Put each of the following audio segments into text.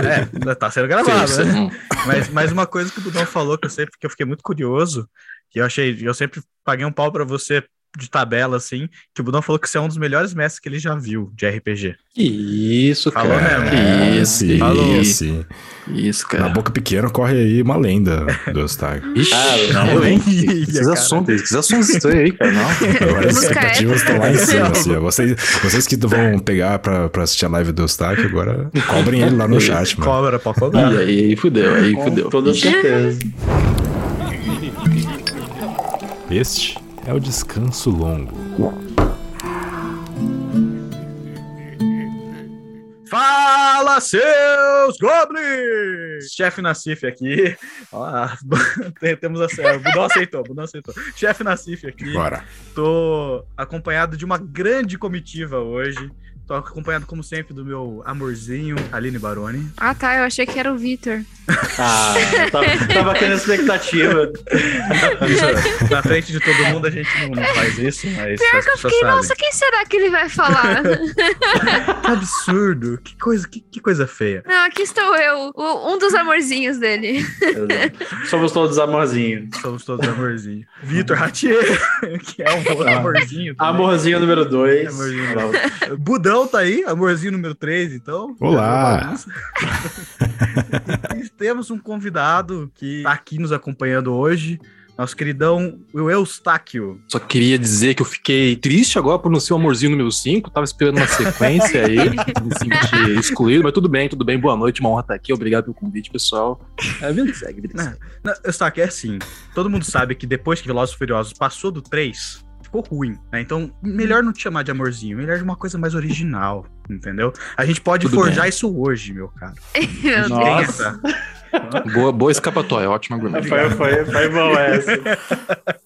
Né, é, tá sendo gravado, né? Mas, mas uma coisa que o Budão falou que eu sempre que eu fiquei muito curioso, que eu achei, eu sempre paguei um pau para você de tabela, assim, que o Budão falou que você é um dos melhores mestres que ele já viu de RPG. Isso, Falou cara. mesmo. Isso, Falou. isso. Isso, Na cara. boca pequena corre aí uma lenda do Eustáquio. Ixi, Ah, não, hein? Esses assuntos, esses assuntos estão aí, cara, não. Agora as expectativas estão lá em cima, assim. Vocês, vocês que vão pegar pra, pra assistir a live do Eustáquio, agora cobrem ele lá no chat, mano. Cobra, pode cobrar. E aí, aí fudeu, aí Com fudeu. toda certeza. Este é o descanso longo. Fala, seus goblins! Chefe Nassif aqui. Tem- temos a o Budão aceitou, Budão aceitou. Chefe Nassif aqui. Bora. Tô acompanhado de uma grande comitiva hoje. Tô acompanhado, como sempre, do meu amorzinho, Aline Baroni. Ah, tá. Eu achei que era o Vitor. Ah, eu tava, tava aqui na expectativa. Na frente de todo mundo a gente não, não faz isso, mas Pior que eu fiquei, sabem. nossa, quem será que ele vai falar? Que absurdo, que coisa, que, que coisa feia. Não, aqui estou eu, o- um dos amorzinhos dele. Somos todos amorzinhos. Somos todos amorzinhos. Vitor Ratier, que é um amorzinho. também. Amorzinho número 2. Amorzinho Budão tá aí, amorzinho número 3, então. Olá. e temos um convidado que tá aqui nos acompanhando hoje, nosso queridão o Eustáquio. Só queria dizer que eu fiquei triste agora por não ser o amorzinho número 5. Tava esperando uma sequência aí. Me senti excluído, mas tudo bem, tudo bem. Boa noite, uma honra estar aqui. Obrigado pelo convite, pessoal. É, vida que segue, vida que segue. não, Eustáquio, é assim, todo mundo sabe que depois que Velozes e Furiosos passou do 3, ficou ruim, né? Então, melhor não te chamar de amorzinho, melhor de uma coisa mais original, entendeu? A gente pode Tudo forjar bem. isso hoje, meu cara. Meu. Nossa. Boa, boa escapatória, ótima argumento. Foi, foi, foi bom essa.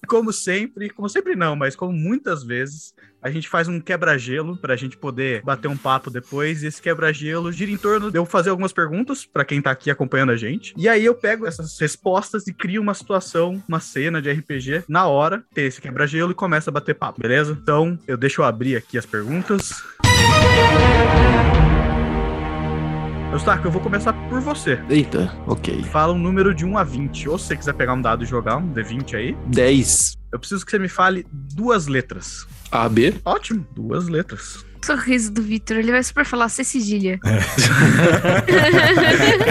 Como sempre, como sempre não, mas como muitas vezes, a gente faz um quebra-gelo pra gente poder bater um papo depois. E esse quebra-gelo gira em torno de eu fazer algumas perguntas pra quem tá aqui acompanhando a gente. E aí eu pego essas respostas e crio uma situação, uma cena de RPG na hora, tem esse quebra-gelo e começa a bater papo, beleza? Então eu deixo eu abrir aqui as perguntas. Eustáquio, eu vou começar por você. Eita, ok. Fala um número de 1 a 20. Ou se você quiser pegar um dado e jogar um D20 aí, 10. eu preciso que você me fale duas letras. A, B. Ótimo, duas letras. Sorriso do Vitor. Ele vai super falar C cedilha.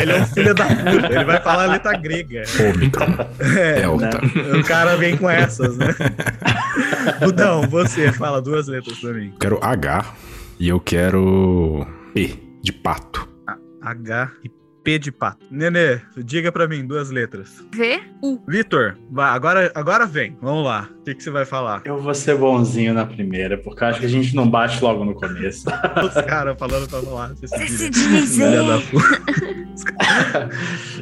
Ele é um filho da puta, ele vai falar a letra grega. Ômicron. É, Delta. o cara vem com essas, né? Budão, você fala duas letras pra mim. Eu quero H e eu quero P de pato. H e P de pato. Nenê, diga pra mim duas letras. V, U. Vitor, vai, agora, agora vem. Vamos lá. O que, que você vai falar? Eu vou ser bonzinho na primeira, porque eu acho que a gente não bate logo no começo. Os caras falando pra falar. Você se puta.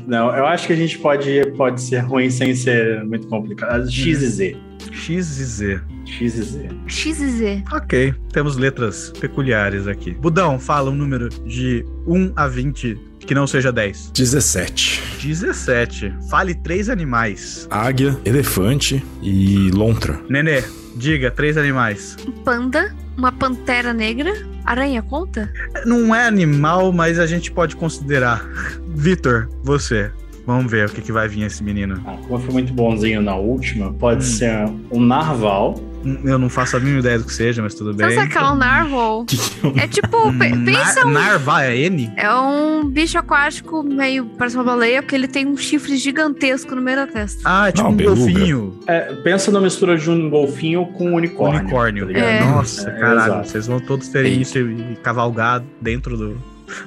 Não, eu acho que a gente pode, pode ser ruim sem ser muito complicado. X e Z. X e Z. X e Z. X e Z. Ok, temos letras peculiares aqui. Budão, fala um número de 1 a 20 que não seja 10. 17. 17. Fale três animais. Águia, elefante e lontra. Nenê, diga três animais. Um panda, uma pantera negra. Aranha conta? Não é animal, mas a gente pode considerar. Vitor, você. Vamos ver o que, que vai vir esse menino. Ah, como eu fui muito bonzinho na última, pode ser um narval. Hum, Eu não faço a mínima ideia do que seja, mas tudo Você bem. sabe que é um narwhal? É tipo, pe- pensa um... Narva é N? É um bicho aquático meio parece uma baleia, porque ele tem um chifre gigantesco no meio da testa. Ah, é tipo Não, um beluga. golfinho. É, pensa na mistura de um golfinho com um unicórnio. Unicórnio. tá? É. Nossa, É, caralho. exato. Vocês vão todos terem isso e cavalgar dentro do,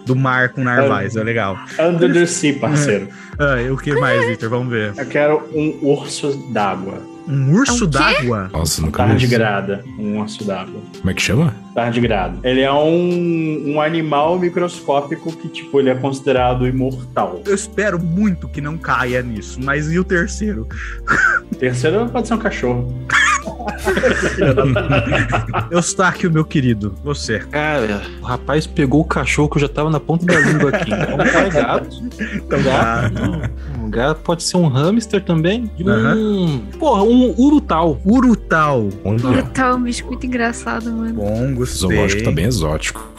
do mar com narvais. É legal. Under the sea, parceiro. Ah, e o que mais, Vitor? Vamos ver. Eu quero um urso d'água. Um urso É um d'água? Nossa, nunca vi. Tardigrada. Um urso d'água. Como é que chama? Tardigrado. Ele é um, um animal microscópico que, tipo, ele é considerado imortal. Eu espero muito que não caia nisso. Mas e o terceiro? O terceiro pode ser um cachorro. Eustáquio, meu querido. Você. Cara, o rapaz pegou o cachorro que eu já tava na ponta da língua aqui. Então, é gato. Então, Gato. Um gato pode ser um hamster também. E um. Aham. Porra, um urutal. Urutal. Olha, Tá um bicho muito engraçado, mano. Bom, o gostei. zoológico tá bem exótico.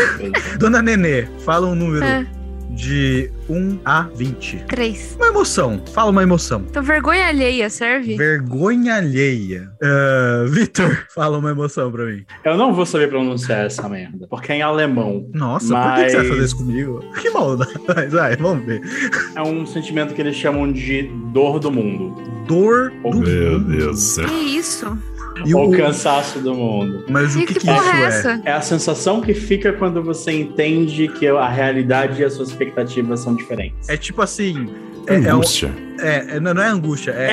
Dona Nenê, fala um número É. de 1 a 20. Três. Uma emoção. Fala uma emoção. Então, vergonha alheia serve? Vergonha alheia. Ah, Vitor, fala uma emoção pra mim. Eu não vou saber pronunciar essa merda, porque é em alemão. Nossa, por que, que você vai Mas- fazer isso comigo? Que maldade. Mas, vai, vamos ver. É um sentimento que eles chamam de dor do mundo. Dor do Meu mundo. Deus do céu. Que isso? E Ou o- cansaço do mundo. Mas o E que, que, que, porra isso é é? essa? É a sensação que fica quando você entende que a realidade e as suas expectativas são diferentes. É tipo assim. É, é, Angústia. é- é- não, não é angústia, é,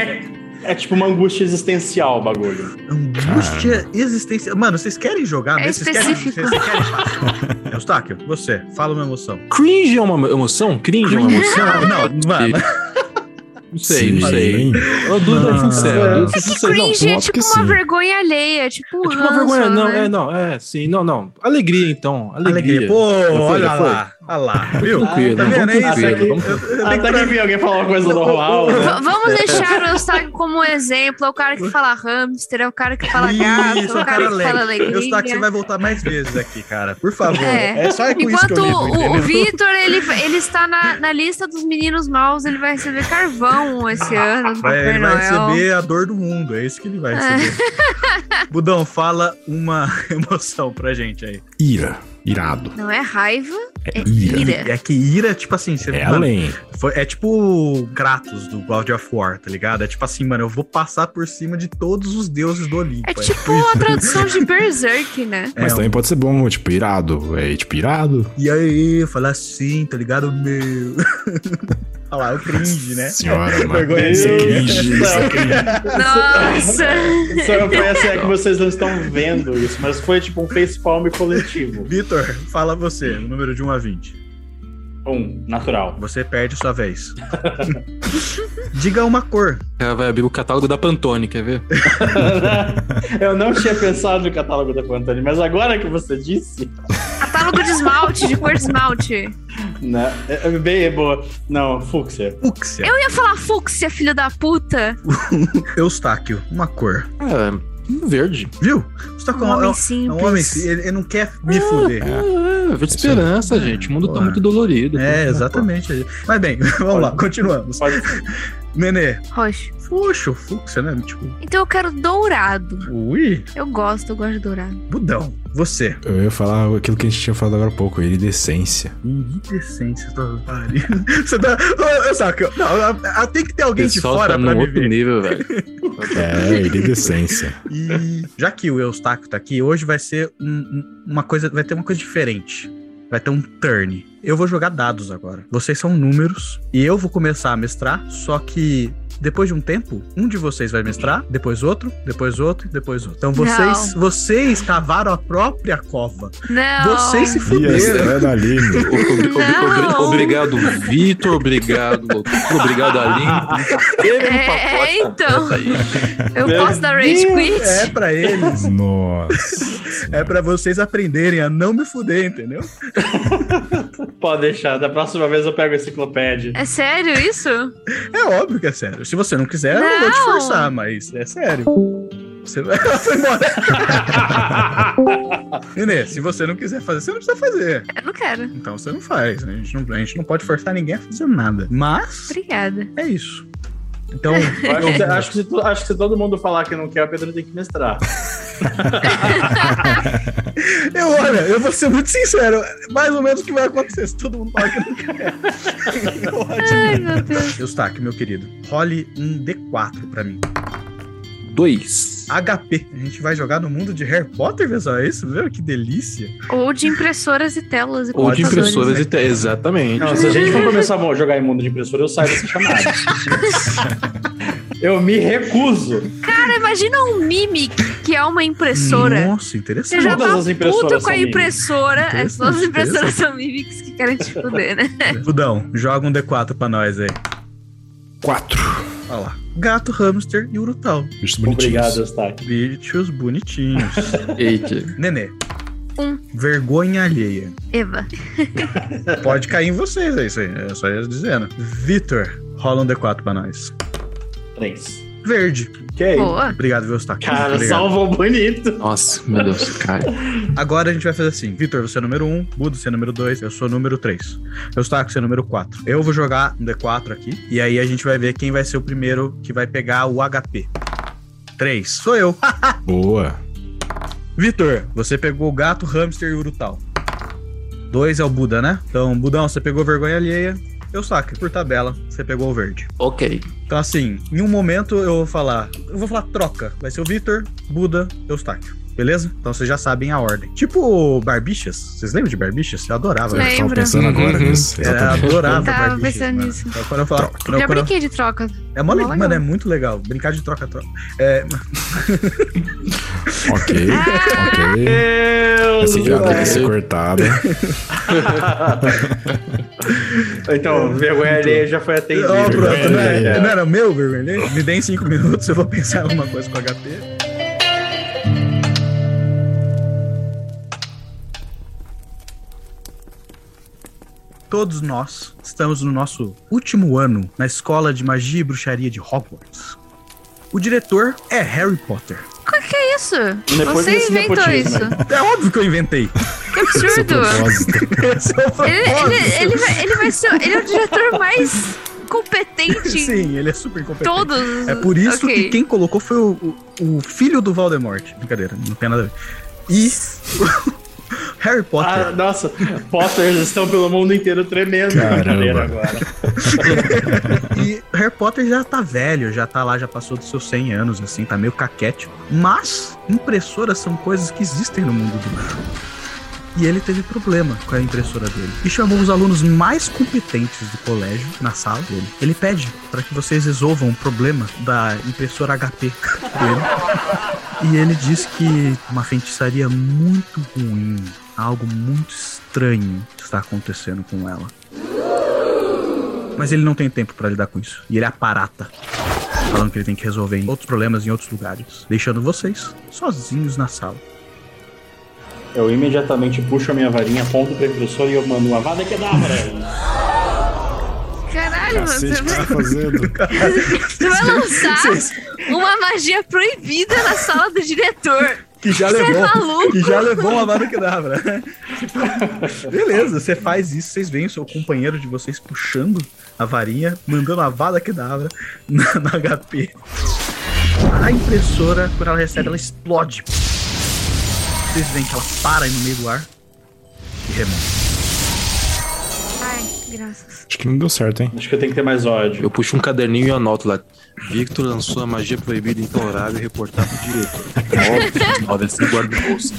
É, é tipo uma angústia existencial o bagulho. angústia existencial. Mano, vocês querem jogar É mesmo? Vocês querem, vocês querem fácil? Eustáquio, você, fala uma emoção. Cringe é uma emoção? Cringe é uma emoção? Não, mano. Não sei, não Sim. sei. Eu dúvida Não. sincero. eu dúvida Que sincero. Não, cringe é óbvio tipo que uma sim. vergonha alheia, tipo um É tipo uma ranço, vergonha, não, né? é, não, é, sim, não, não. Alegria, então, alegria. Alegria. Pô, foi, olha foi. lá. Olha lá. Viu? Tranquilo, tá vendo? É vamos isso. vamos Até que que- vi alguém falar uma coisa normal. né? Vamos deixar o Eustáquio como exemplo. É o cara que fala hamster, é o cara que fala gato, Isso, é o cara que fala leve. Eustáquio, você alegria. vai voltar mais vezes aqui, cara. Por favor. É. É, só é com isso que Enquanto eu o, o entendeu? Vitor, ele, ele está na, na lista dos meninos maus, ele vai receber carvão esse ano do Vai, ele vai receber a dor do mundo, é isso que ele vai receber. Budão, fala uma emoção pra gente aí. Ira. Irado. Não é raiva, É é ira. ira. É que ira, tipo assim, você, É mano, além. foi- é tipo Kratos do God of War, tá ligado? É tipo assim, mano, eu vou passar por cima de todos os deuses do Olimpo. É tipo a tradução de Berserk, né? Mas É, também pode ser bom, tipo, irado. É tipo irado. E aí, falar assim, tá ligado? Meu. Olha lá, o cringe, né? Senhora, mano. Vergonha Isso é alheia. cringe, isso é cringe. Nossa! Só foi assim, é que vocês não estão vendo isso, mas foi tipo um facepalm coletivo. Vitor, fala você, o número de 1 a 20. Um, natural. Você perde sua vez. Diga uma cor. Ela vai abrir o catálogo da Pantone, quer ver? Eu não tinha pensado no catálogo da Pantone, mas agora que você disse, Catálogo de esmalte, de cor de esmalte. né? É é bem é boa. Não, fúcsia. Fúcsia. Eu ia falar fúcsia, filho da puta. Eustáquio, uma cor. É, verde. Viu? Eustáquio Um é um- homem é um simples. homem, sim, ele, ele não quer me fuder. É, verde esperança, gente. O mundo tá Porra. muito dolorido. É, exatamente. Mas bem, vamos lá, continuamos. Pode Nenê, Roxo. Fuxo, fúcsia, né? Tipo, Então eu quero dourado. ui, Eu gosto, eu gosto de dourado. budão. Você. Eu ia falar aquilo que a gente tinha falado agora há pouco, iridescência. Iridescência, tô parindo. Você tá. Ô, Eustáquio, não, tem que ter alguém de fora tá pra num me outro ver. nível, velho. É, iridescência. E já que o Eustáquio tá aqui, hoje vai ser um- uma coisa, vai ter uma coisa diferente. Vai ter um turn. Eu vou jogar dados agora. Vocês são números e eu vou começar a mestrar, só que depois de um tempo, um de vocês vai mestrar, depois outro, depois outro, depois outro. Então vocês, vocês cavaram a própria cova. Não. Vocês se fuderam. Ob- ob- ob- Não. obrigado, Vitor. Obrigado, obrigado, Aline. É, pacote então. aí. Eu Meu posso dar rage quit? É pra eles. Nossa. É pra vocês aprenderem a não me fuder, entendeu? Pode deixar, da próxima vez eu pego a enciclopédia. É sério isso? É óbvio que é sério. Se você não quiser, eu não vou te forçar, mas é sério. Você vai. Ela foi embora. Nenê, se você não quiser fazer, você não precisa fazer. Eu não quero. Então você não faz. A gente não, a gente não pode forçar ninguém a fazer nada. Mas Obrigada. é isso. Então, Eu acho, que, se, acho que se todo mundo falar que não quer, o Pedro tem que mestrar. eu, olha, eu vou ser muito sincero. Mais ou menos o que vai acontecer se todo mundo falar que não quer. Ai, meu Deus. Eustáquio, meu querido, role um D4 pra mim. Dois. HP. A gente vai jogar no mundo de Harry Potter, pessoal. É isso? Viu? Que delícia. Ou de impressoras e telas. e Ou de impressoras e te... Exatamente. Não, se a gente for começar a jogar em mundo de impressora, eu saio dessa chamada. eu me recuso. Cara, imagina um Mimic que é uma impressora. Nossa, Você interessante. já Todas tá as impressoras puto com a impressora. É, as impressoras são Mimics que querem te fuder, né? Budão, joga um D4 pra nós aí. Quatro. Olha lá. Gato, hamster e urutau. Bichos bonitinhos. Obrigado, Eustáquio. Bichos bonitinhos. Eita. Nenê. Um. Vergonha alheia. Eva. Pode cair em vocês, é isso aí. É só eu dizendo. Vitor, rola um D4 pra nós. Três. Verde. Ok. Boa. Obrigado, viu, Stack? Cara, Obrigado. salvou bonito. Nossa, meu Deus, cara. Agora a gente vai fazer assim. Vitor, você é número 1, um, Budo, você é número 2, eu sou número 3. Eustáquio, você é número 4. Eu vou jogar um D4 aqui, e aí a gente vai ver quem vai ser o primeiro que vai pegar o HP. 3. Sou eu. Boa. Vitor, você pegou o gato, hamster e urutau. 2 é o Buda, né? Então, Budão, você pegou vergonha alheia. Eustáquio, por tabela, você pegou o verde. Ok. Então, assim, em um momento eu vou falar. Eu vou falar troca. Vai ser o Vitor, Buda, Eustáquio. Beleza? Então vocês já sabem a ordem. Tipo Barbichas. Vocês lembram de Barbichas? Eu adorava. Eu tava Lembro. pensando agora Uhum. nisso. É, Exatamente. adorava Tava Barbichas, pensando mano. nisso. Então, quando eu eu- Já eu- brinquei de troca. é mó le- Mó legal. mano, é muito legal. Brincar de troca-troca. É, Ok, Ah, ok. Deus Essa piada vai ser céu. cortada. Então, vergonha alheia já foi atendido. Ó, pronto, não, é- alheia. não era meu, vergonha? Me deem cinco minutos, eu vou pensar em alguma coisa com HP. Todos nós estamos no nosso último ano na escola de magia e bruxaria de Hogwarts. O diretor é Harry Potter. Que isso? Depois Você inventou nepotismo. isso. É óbvio que eu inventei. Que é absurdo. é o Ele, ele, ele, vai, ele vai ser. Ele é o diretor mais competente Sim, ele é super competente. todos. É por isso Ok. que quem colocou foi o, o, o filho do Voldemort. Brincadeira, não tem nada a ver. E Harry Potter. Ah, nossa, Potters estão pelo mundo inteiro tremendo. Caramba. agora. E Harry Potter já tá velho, já tá lá, já passou dos seus 100 anos, assim, tá meio caquético. Mas impressoras são coisas que existem no mundo do. E ele teve problema com a impressora dele. E chamou os alunos mais competentes do colégio na sala dele. Ele pede para que vocês resolvam o problema da impressora HP dele. E ele diz que uma feitiçaria muito ruim, algo muito estranho está acontecendo com ela. Mas ele não tem tempo pra lidar com isso. E ele aparata. Falando que ele tem que resolver outros problemas em outros lugares. Deixando vocês sozinhos na sala. Eu imediatamente puxo a minha varinha, aponto pra impressora e eu mando uma vada quedabra. Caralho, mano. Você Cacete, o que você vai, tá fazendo? você vai lançar uma magia proibida na sala do diretor. Que já Você é levou. maluco? que já levou uma vada quedabra. Beleza, você faz isso, vocês veem o seu companheiro de vocês puxando a varinha, mandando a vada quedabra na, na HP. A impressora, quando ela recebe, ela explode. Vocês veem que ela para aí no meio do ar e remonta. Ai, graças. Acho que não deu certo, hein? Acho que eu tenho que ter mais ódio. Eu puxo um caderninho e anoto lá. Victor lançou a magia proibida intolerável e reportar pro diretor. Óbvio, óbvio, guarda no bolso.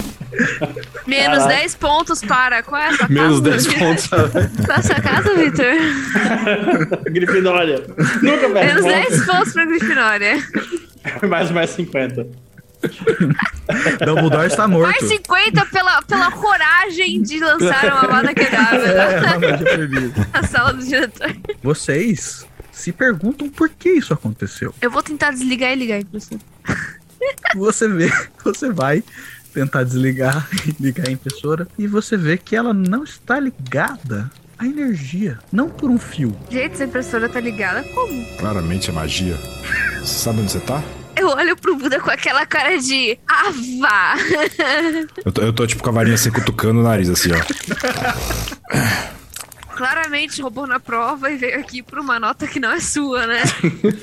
Menos Caraca. 10 pontos para. Qual é a sua Menos casa? 10 pontos. Qual é sua casa, Victor? Grifinória. Nunca Menos perde 10 pontos pra Grifinória. Mais mais 50. Dumbledore está morto. Mais 50 pela, pela coragem de lançar uma vada quedável É, na sala do diretor. Vocês se perguntam por que isso aconteceu. Eu vou tentar desligar e ligar aí pra você. Você vê, você vai tentar desligar e ligar a impressora e você vê que ela não está ligada à energia, não por um fio. Gente, essa impressora tá ligada como? Claramente é magia. Você sabe onde você tá? Eu olho pro Buda com aquela cara de Ava! Eu tô, eu tô tipo com a varinha assim, cutucando o nariz, assim, ó. Claramente roubou na prova e veio aqui por uma nota que não é sua, né?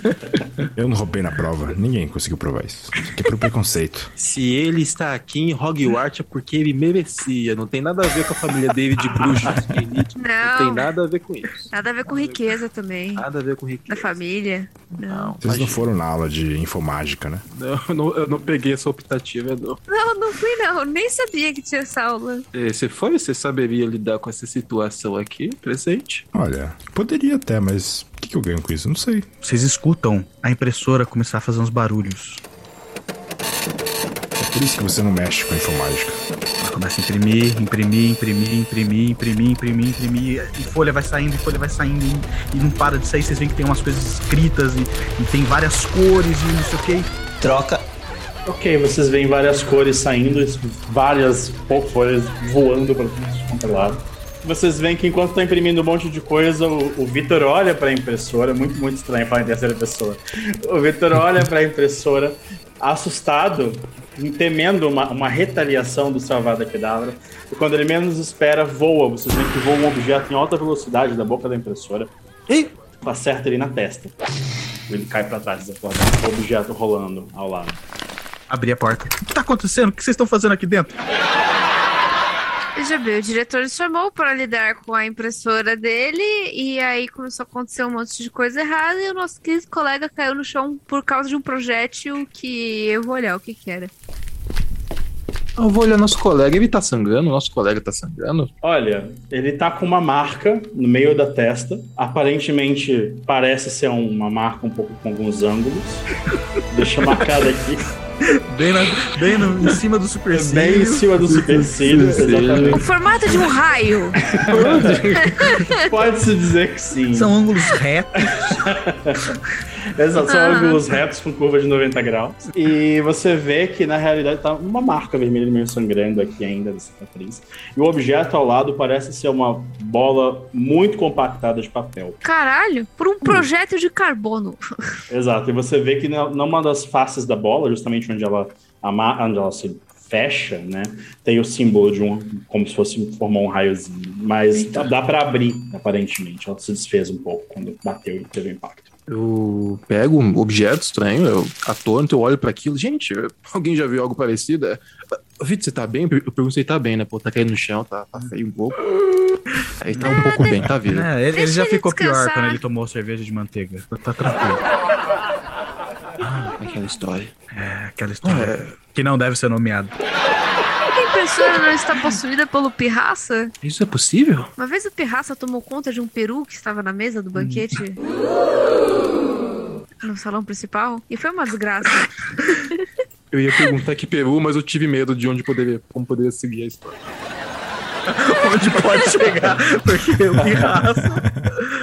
Eu não roubei na prova. Ninguém conseguiu provar isso. Isso aqui é por preconceito. Se ele está aqui em Hogwarts é porque ele merecia. Não tem nada a ver com a família David Bruce. Não Não. tem nada a ver com isso. Nada a ver com riqueza também. Nada a ver com Da riqueza. família. Não. Vocês não foram na aula de infomágica, né? Não, eu não, eu não peguei essa optativa, não. Não, não fui não. Nem sabia que tinha essa aula. Eh, Você foi? Você saberia lidar com essa situação aqui, presente? Olha, poderia até, mas o que, que eu ganho com isso? Não sei. Vocês escutam a impressora começar a fazer uns barulhos. É por isso que você não mexe com infomágica. Ela começa a imprimir, imprimir, imprimir, imprimir, imprimir, imprimir, imprimir. E folha vai saindo, e folha vai saindo, e, e não para de sair. Vocês veem que tem umas coisas escritas e, e tem várias cores e não sei o que. Troca. Ok, vocês veem várias cores saindo, várias folhas voando pra tudo quanto é lado. Vocês veem que enquanto tá imprimindo um monte de coisa, o, o Vitor olha pra impressora, muito, muito estranho falar em terceira pessoa. O Vitor olha pra impressora, assustado, temendo uma, uma retaliação do Salvada Kedavra. E quando ele menos espera, voa. Vocês veem que voa um objeto em alta velocidade da boca da impressora. E acerta ele na testa. Ele cai pra trás desacordado, o objeto rolando ao lado. Abri a porta. O que tá acontecendo? O que vocês estão fazendo aqui dentro? Veja bem, o diretor chamou para lidar com a impressora dele e aí começou a acontecer um monte de coisa errada e o nosso querido colega caiu no chão por causa de um projétil que eu vou olhar o que que era. Eu vou olhar nosso colega, ele tá sangrando, nosso colega tá sangrando. Olha, ele tá com uma marca no meio da testa. Aparentemente parece ser uma marca um pouco com alguns ângulos. Deixa marcado aqui. Bem, na, bem no, em cima do supercílio. Bem em cima do supercílio, exatamente. O formato de um raio. Pode-se dizer que sim. São ângulos retos. Exato, são Ah. ângulos retos com curva de 90 graus. E você vê que na realidade tá uma marca vermelha meio sangrando aqui ainda da cicatriz. E o objeto ao lado parece ser uma bola muito compactada de papel. Caralho, por um projétil de carbono. Exato, e você vê que numa das faces da bola, justamente onde ela, ama- onde ela se fecha, né, tem o símbolo de um, como se fosse formar um raiozinho. Mas dá, dá para abrir, aparentemente. Ela se desfez um pouco quando bateu e teve impacto. Eu pego um objeto estranho, eu atônito, eu olho pra aquilo. Gente, alguém já viu algo parecido? É, Vitor, você tá bem? Eu pergunto se ele tá bem, né? Pô, tá caindo no chão, tá, tá feio um pouco. Aí tá um pouco bem, tá vivo. É, ele, ele já ele ficou pior descansar. quando ele tomou cerveja de manteiga. Tá tranquilo. Aquela história. É aquela história que não deve ser nomeada. A impressora não está possuída pelo pirraça? Isso é possível? Uma vez o pirraça tomou conta de um peru que estava na mesa do banquete. No salão principal. E foi uma desgraça. Eu ia perguntar que Peru, mas eu tive medo de onde poderia, como poderia seguir a história. Onde pode chegar? Porque o pirraça.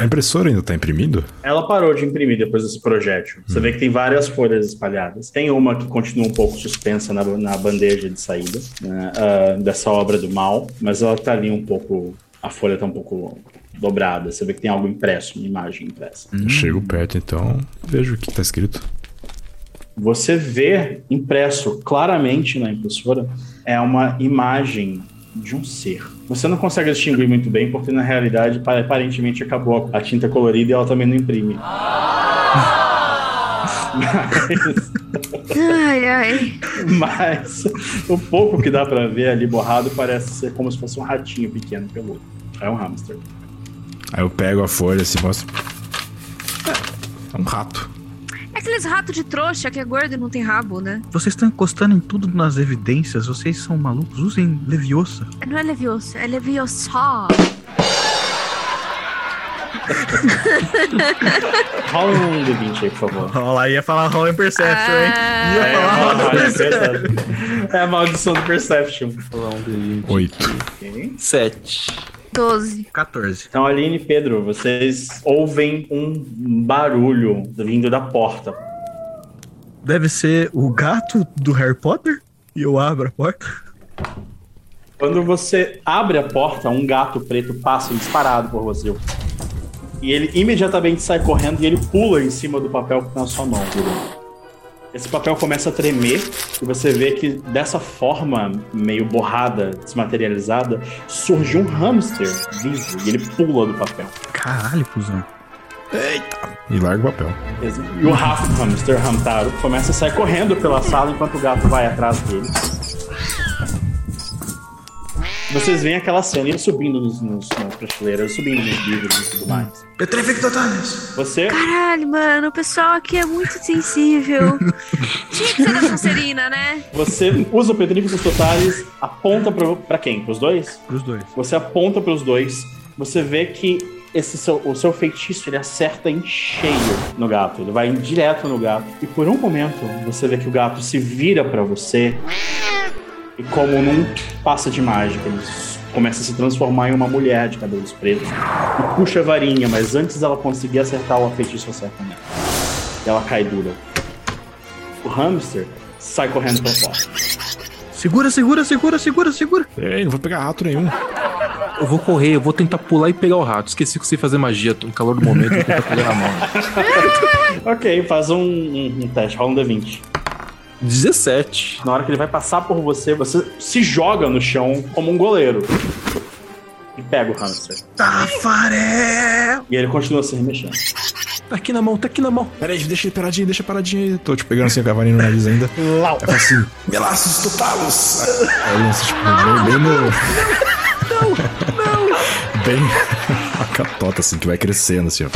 A impressora ainda tá imprimindo? Ela parou de imprimir depois desse projétil. Você vê que tem várias folhas espalhadas. Tem uma que continua um pouco suspensa na, na bandeja de saída né, ah, dessa obra do mal, mas ela tá ali um pouco. A folha tá um pouco dobrada. Você vê que tem algo impresso, uma imagem impressa. Eu Chego perto, então vejo o que tá escrito. Você vê impresso claramente na impressora é uma imagem de um ser. Você não consegue distinguir muito bem, porque na realidade pa- aparentemente acabou a tinta colorida e ela também não imprime. Mas, Ai, ai. mas o pouco que dá pra ver ali borrado parece ser como se fosse um ratinho pequeno peludo. É um hamster. Aí eu pego a folha assim, mostro. É um rato. É aqueles ratos de trouxa que é gordo e não tem rabo, né? Vocês estão encostando em tudo nas evidências. Vocês são malucos. Usem Leviosa. Não é levioso, é leviosa. Rola um D20 aí, por favor. Lá, ia falar Roll Perception, hein? Ah. Ia É, falar rola Roll um Perception. Perception. É a maldição do Perception. Vou lá um D20. Oito. Sete. 12. 14. Então, Aline e Pedro, vocês ouvem um barulho vindo da porta. Deve ser o gato do Harry Potter? E eu abro a porta. Quando você abre a porta, um gato preto passa disparado por você. E ele imediatamente sai correndo e ele pula em cima do papel que tá na sua mão. Esse papel começa a tremer e você vê que dessa forma meio borrada, desmaterializada, surge um hamster vivo e ele pula do papel. Caralho, cuzão. E larga o papel. E o rato hamster, Hamtaro, começa a sair correndo pela sala enquanto o gato vai atrás dele. Vocês veem aquela cena ele subindo nos, nos, nas prateleiras, subindo nos livros e tudo mais. Petrific Totalis. Você Caralho, mano, o pessoal aqui é muito sensível. Tinha que ser da Sonserina, né? Você usa o Petrificus Totalis, aponta pro, pra quem? Pros dois? Pros dois. Você aponta pros dois, você vê que esse seu, o seu feitiço ele acerta em cheio no gato, ele vai direto no gato. E por um momento você vê que o gato se vira pra você e, como num passa de mágica, ele começa a se transformar em uma mulher de cabelos pretos e puxa a varinha, mas antes dela conseguir acertar o feitiço acerta nela. E ela cai dura. O hamster sai correndo pra fora. Segura, segura, segura, segura, segura. Ei, não vou pegar rato nenhum. Eu vou correr, eu vou tentar pular e pegar o rato. Esqueci que eu sei fazer magia, tô no calor do momento, eu vou tentar pegar na mão. Ok, faz um, um, um teste, rola um D20. 17. Na hora que ele vai passar por você, você se joga no chão como um goleiro. E pega o hamster. Tafarel! E ele continua se remexendo. Tá aqui na mão, tá aqui na mão. Pera aí, deixa ele paradinho, deixa paradinho aí. Tô te pegando assim, a cavalinha no nariz ainda. Lau. Fala assim, melaços totalos. Aí eu lanço, tipo, bem, bem no... Não, não, Bem a catota, assim, que vai crescendo, assim, ó.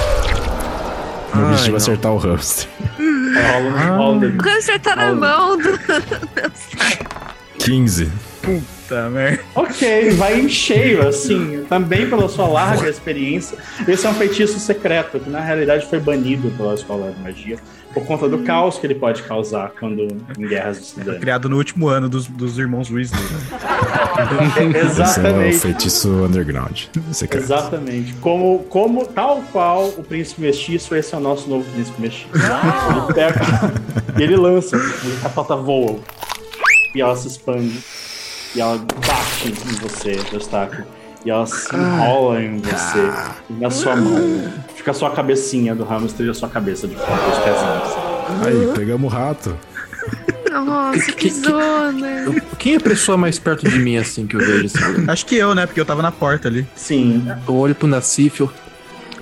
Meu Ai, objetivo é acertar o hamster. Aí rola rola D20. O hamster tá na mão do. 15. Puta merda. Ok, vai em cheio, assim, também pela sua larga experiência. Esse é um feitiço secreto, que na realidade foi banido pela escola de magia, por conta do caos que ele pode causar quando em guerras de estudantes. Criado no último ano dos, dos irmãos Weasley. Né? Esse é o Exatamente. feitiço underground. Secreto. Exatamente. Como, como tal qual o príncipe mestiço, esse é o nosso novo príncipe mestiço. Ele pega e ele lança, a catota voa. E ela se expande. E ela bate em você, Eustáquio. E ela se enrola em você. E na sua mão. Fica a sua cabecinha do hamster e a sua cabeça de fora, os pezinhos. Aí, pegamos o rato. Nossa, que zona. Quem é a pessoa mais perto de mim assim que eu vejo assim? Acho que eu, né? Porque eu tava na porta ali. Sim. Eu olho pro Nassif, eu.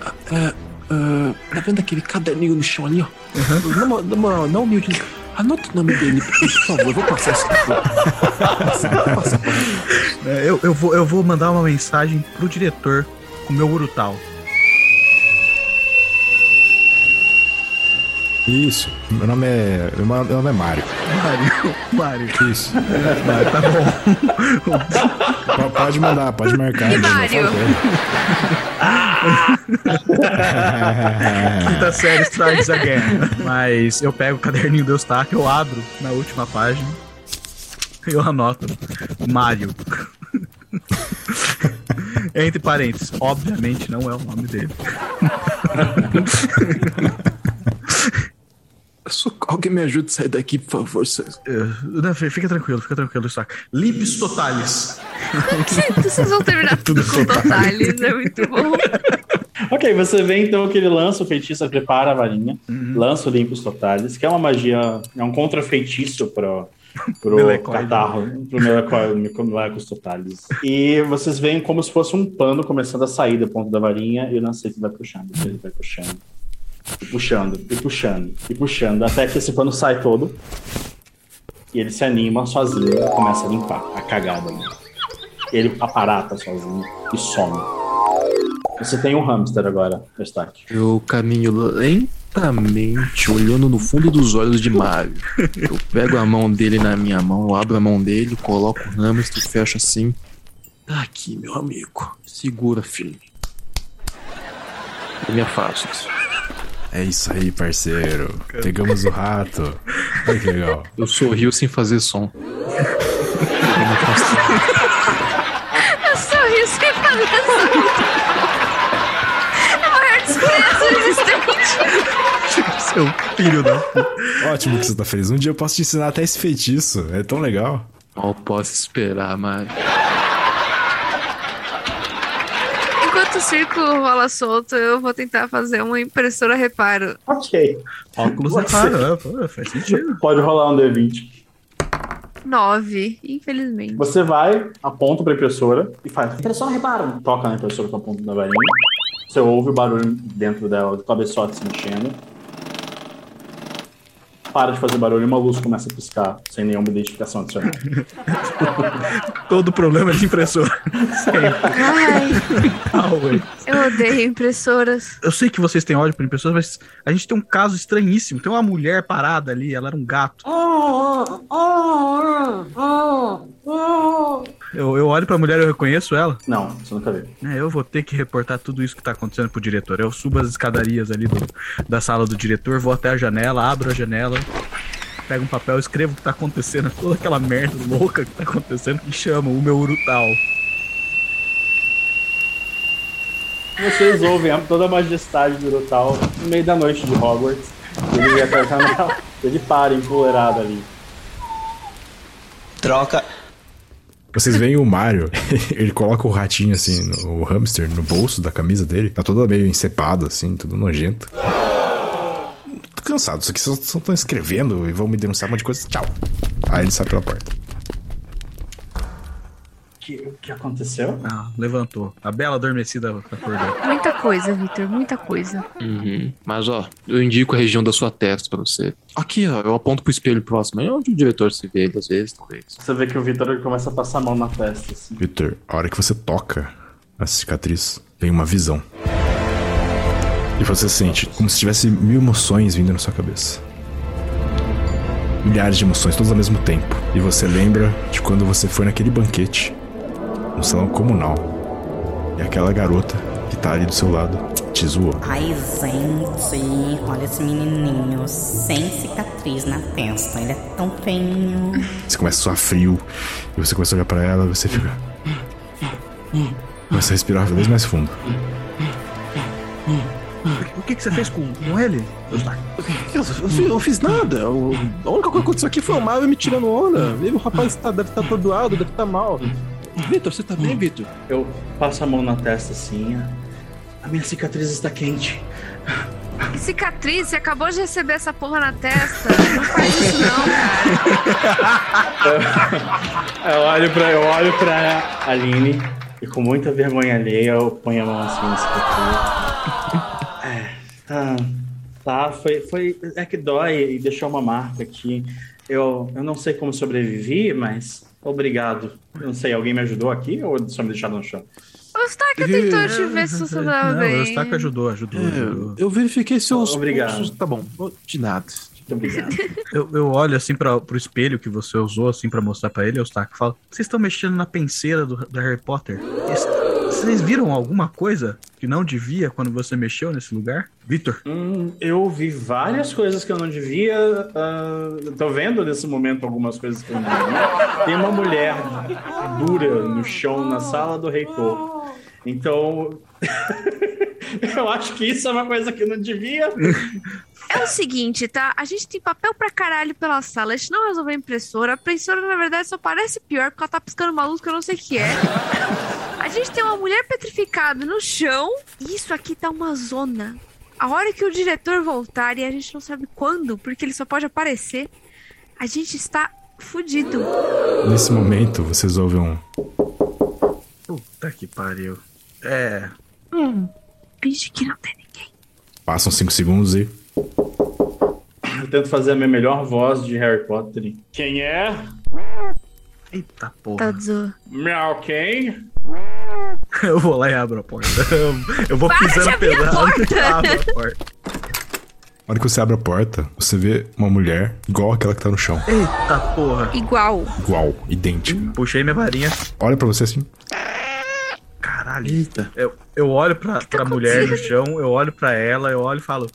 Ah, é, ah, tá vendo aquele caderninho no chão ali, ó? Na mo- Na moral, não humilde. Anota o nome dele, por favor. Eu vou passar isso. É, Eu, eu, vou, eu vou mandar uma mensagem pro diretor com o meu Urutau. Isso. Meu nome é. Meu nome é Mário. Mário, Mário. Isso. Mário, tá bom. Pode mandar, pode marcar. E Mário? Quinta série Strikes Again. Mas eu pego o caderninho do Eustáquio, eu abro na última página. e Eu anoto. Mário. Entre parênteses, obviamente não é o nome dele. Só- Alguém me ajude a sair daqui, por favor. vocês- Eh, não, fica tranquilo, fica tranquilo, Eustáquio. Lips totalis. Vocês vão terminar tudo com totales, é muito bom. Ok, você vê então que ele lança o feitiço, prepara a varinha, lança o Limpos Totalis, que é uma magia, é um contra-feitiço pro, pro Melecoide. catarro, pro Melecoide, Melecos Totalis. E vocês veem como se fosse um pano começando a sair da ponta da varinha e o Lancete vai puxando, ele vai puxando, e puxando, e puxando, e puxando, até que esse pano sai todo. E ele se anima sozinho e começa a limpar a cagada. ali. Ele aparata sozinho e some. Você tem um hamster agora, Destaque. Eu caminho lentamente, olhando no fundo dos olhos de Mario. Eu pego a mão dele na minha mão, abro a mão dele, coloco o hamster, fecho assim. Tá aqui, meu amigo. Segura, filho. Eu me afasto. É isso aí, parceiro. Pegamos o rato. Olha que legal. Eu sorrio sem fazer som. Eu me afasto. Eu sorri sem fazer essa. É a maior descrença existente. Seu filho da. Ótimo que você tá feliz. Um dia eu posso te ensinar até esse feitiço. É tão legal. Mal posso esperar, Mario. Enquanto o círculo rola solto, eu vou tentar fazer uma impressora reparo. Ok. Óculos Você- é né? Pô, faz sentido. Pode rolar um D20. Nove, infelizmente. Você vai, aponta pra impressora e faz. Impressora reparo. Toca na impressora com a ponta da varinha. Você ouve o barulho dentro dela, do cabeçote se mexendo. Para de fazer barulho e uma luz começa a piscar sem nenhuma identificação adicional. Todo problema de impressora. Ai, eu odeio impressoras. Eu sei que vocês têm ódio por impressoras, mas a gente tem um caso estranhíssimo. Tem uma mulher parada ali, ela era um gato. Eu, eu olho pra mulher e eu reconheço ela. Não, você nunca viu. É, eu vou ter que reportar tudo isso que tá acontecendo pro diretor. Eu subo as escadarias ali do- da sala do diretor, vou até a janela, abro a janela, pego um papel, escrevo o que tá acontecendo, toda aquela merda louca que tá acontecendo, e chamo o meu Urutau. Vocês ouvem toda a majestade do Urutal no meio da noite de Hogwarts. Ele até a janela, ele para empoleirado ali. Troca. Vocês veem o Mario, ele coloca o ratinho assim, o hamster, no bolso da camisa dele. Tá todo meio encepado, assim, tudo nojento. Tô cansado, isso aqui só estão escrevendo e vão me denunciar um monte de coisa. Tchau. Aí ele sai pela porta. Que, o que aconteceu? Ah, levantou. A bela adormecida acordou. Muita coisa, Victor, muita coisa. Uhum. Mas, ó, eu indico a região da sua testa pra você. Aqui, ó, eu aponto pro espelho próximo. É onde o diretor se vê, às vezes, talvez. Você vê que o Vitor ele começa a passar a mão na testa, assim. Victor, a hora que você toca a cicatriz, vem uma visão. E você sente como se tivesse mil emoções vindo na sua cabeça. Milhares de emoções, todas ao mesmo tempo. E você lembra de quando você foi naquele banquete, no salão comunal. E aquela garota que tá ali do seu lado te zoou. Ai, gente, olha esse menininho sem cicatriz na testa. Ele é tão feinho. Você começa a suar frio. E você começa a olhar pra ela e você fica. Começa a respirar cada vez mais fundo. O que, que você fez com, com ele? Eu, eu fiz- eu fiz nada. O- a única coisa que aconteceu aqui foi o Mario me tirando onda. O rapaz tá, deve estar atordoado, deve estar mal. Vitor, você tá bem, Vitor? Eu passo a mão na testa assim. a- A minha cicatriz está quente. Que cicatriz, você acabou de receber essa porra na testa. Não faz isso não, cara. Eu olho pra, eu olho pra Aline e com muita vergonha alheia eu ponho a mão assim na cicatriz. É, tá, tá, foi, foi, é que dói e deixou uma marca aqui. Eu, eu não sei como sobrevivi, mas obrigado. Eu não sei, alguém me ajudou aqui ou só me deixaram no chão? O Staca tentou te ver se você tava Não, bem. o Eustáquio ajudou, ajudou. ajudou. É, eu verifiquei seus Obrigado. pulsos. Tá bom, de nada. Muito obrigado. Eu, eu olho assim pra, pro espelho que você usou assim pra mostrar pra ele, Eustáquio, e falo: Vocês estão mexendo na penseira do, do Harry Potter? Vocês viram alguma coisa que não devia quando você mexeu nesse lugar? Vitor, Hum, eu vi várias coisas que eu não devia. ah, tô vendo nesse momento algumas coisas que eu não devia. Tem uma mulher dura no chão na sala do reitor. Então. eu acho que isso é uma coisa que eu não devia. É o seguinte, tá? A gente tem papel pra caralho pela sala. A gente não resolveu a impressora. A impressora, na verdade, só parece pior porque ela tá piscando uma luz que eu não sei o que é. A gente tem uma mulher petrificada no chão. E isso aqui tá uma zona. A hora que o diretor voltar, e a gente não sabe quando, porque ele só pode aparecer, a gente está fudido. Nesse momento, vocês ouvem um. puta que pariu. É. Finge que não tem ninguém. Passam 5 segundos e. Eu tento fazer a minha melhor voz de Harry Potter. Quem é? Eita Tá porra. zo... Meow, quem? Eu vou lá e abro a porta. Eu, vou Para pisando pesado e abro a porta. Na hora que você abre a porta, você vê uma mulher igual aquela que tá no chão. Eita porra. Igual. Igual, idêntica. Puxei minha varinha. Olha pra você assim. Caralho. Eita. Eu, eu olho pra, pra tá mulher no chão, eu olho pra ela, eu olho e falo.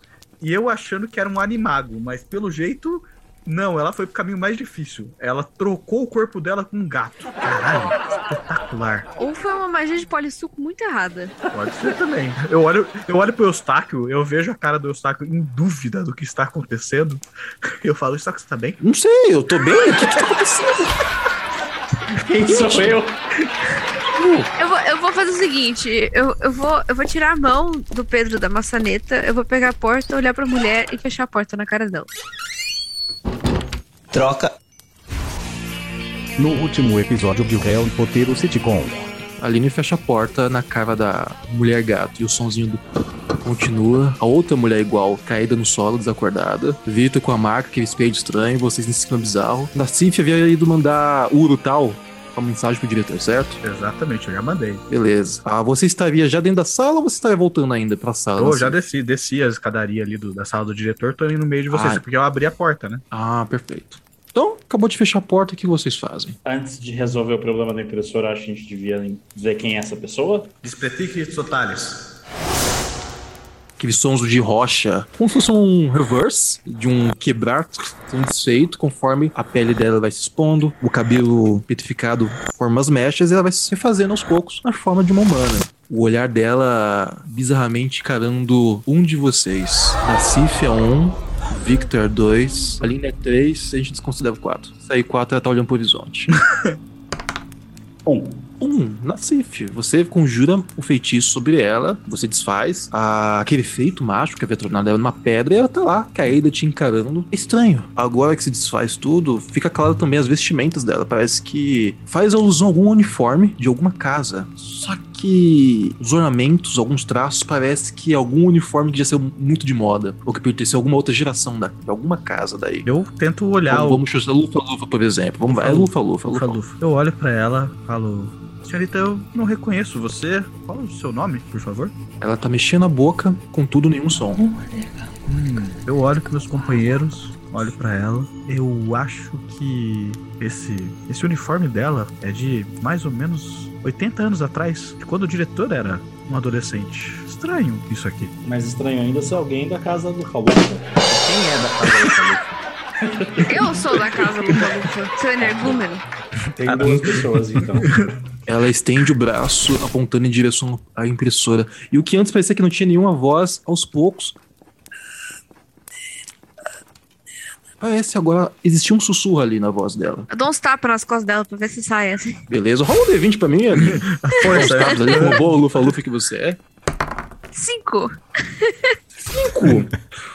E eu achando que era um animago, mas pelo jeito, não, ela foi pro caminho mais difícil. Ela trocou o corpo dela com um gato. Caralho, espetacular. Ou foi uma magia de polissuco muito errada. Pode ser também. Eu olho, eu olho pro Eustáquio, eu vejo a cara do Eustáquio em dúvida do que está acontecendo. Eu falo, Eustáquio, você tá bem? Não sei, eu tô bem? O que que tá acontecendo? Quem sou eu? Eu vou, eu vou fazer o seguinte, eu, eu, vou, eu vou tirar a mão do Pedro da maçaneta, eu vou pegar a porta, olhar pra mulher e fechar a porta na cara dela. Troca. No último episódio de Harry Potter o sitcom. A Aline fecha a porta na cara da mulher gato e o sonzinho do continua. A outra mulher igual, caída no solo, desacordada. Vitor com a marca, aquele espelho estranho, vocês nesse clima bizarro. Da Cif havia ido mandar Uro tal, uma mensagem pro diretor, certo? Exatamente, eu já mandei. Beleza. Ah, você estaria já dentro da sala ou você estaria voltando ainda pra sala? Eu Assim? já desci, desci a escadaria ali do- da sala do diretor, tô indo no meio de vocês, Ah. porque eu abri a porta, né? Ah, perfeito. Então, acabou de fechar a porta, o que vocês fazem? Antes de resolver o problema da impressora, acho que a gente devia ver quem é essa pessoa. Despretique totales. Aqueles sons de rocha, como se fosse um reverse de um quebrar sendo desfeito conforme a pele dela vai se expondo, o cabelo petrificado forma as mechas e ela vai se refazendo aos poucos na forma de uma humana. O olhar dela bizarramente encarando um de vocês. Nassif é um, Victor é dois, Aline é três, a gente desconsidera o quatro. Sair quatro ela tá olhando pro horizonte. Um. Um, Nassif. Você conjura o feitiço sobre ela, você desfaz a- aquele feito mágico que havia tornado ela numa pedra e ela tá lá, caída, te encarando. É estranho. Agora que se desfaz tudo, fica claro também as vestimentas dela. Parece que faz alusão a algum uniforme de alguma casa. Só que os ornamentos, alguns traços, parece que é algum uniforme que já saiu muito de moda. Ou que pertenceu a alguma outra geração da, de alguma casa daí. Eu tento olhar Vamos, o vamos chutar Lufa-Lufa, por exemplo. Vamos, é Lufa-Lufa, Lufa-Lufa. Lufa-Lufa. Eu olho pra ela, falo: Senhorita, eu não reconheço você. Qual é o seu nome, por favor? Ela tá mexendo a boca, contudo nenhum som. Eu olho pros meus companheiros, olho pra ela. Eu acho que esse, esse uniforme dela é de mais ou menos 80 anos atrás, de quando o diretor era um adolescente. Estranho isso aqui. Mais estranho ainda se alguém da casa do Falufa. Quem é da casa do Falufa? Eu sou da casa do Lufa, seu energúmeno. Tem duas pessoas, então. Ela estende o braço apontando em direção à impressora. E o que antes parecia que não tinha nenhuma voz, aos poucos. Parece agora existia um sussurro ali na voz dela. Eu dou uns tapas nas costas dela pra ver se sai assim. Beleza, rola um D20 pra mim, ali. Força, tapas ali, como boa lufa lufa que você é. Cinco. Cinco.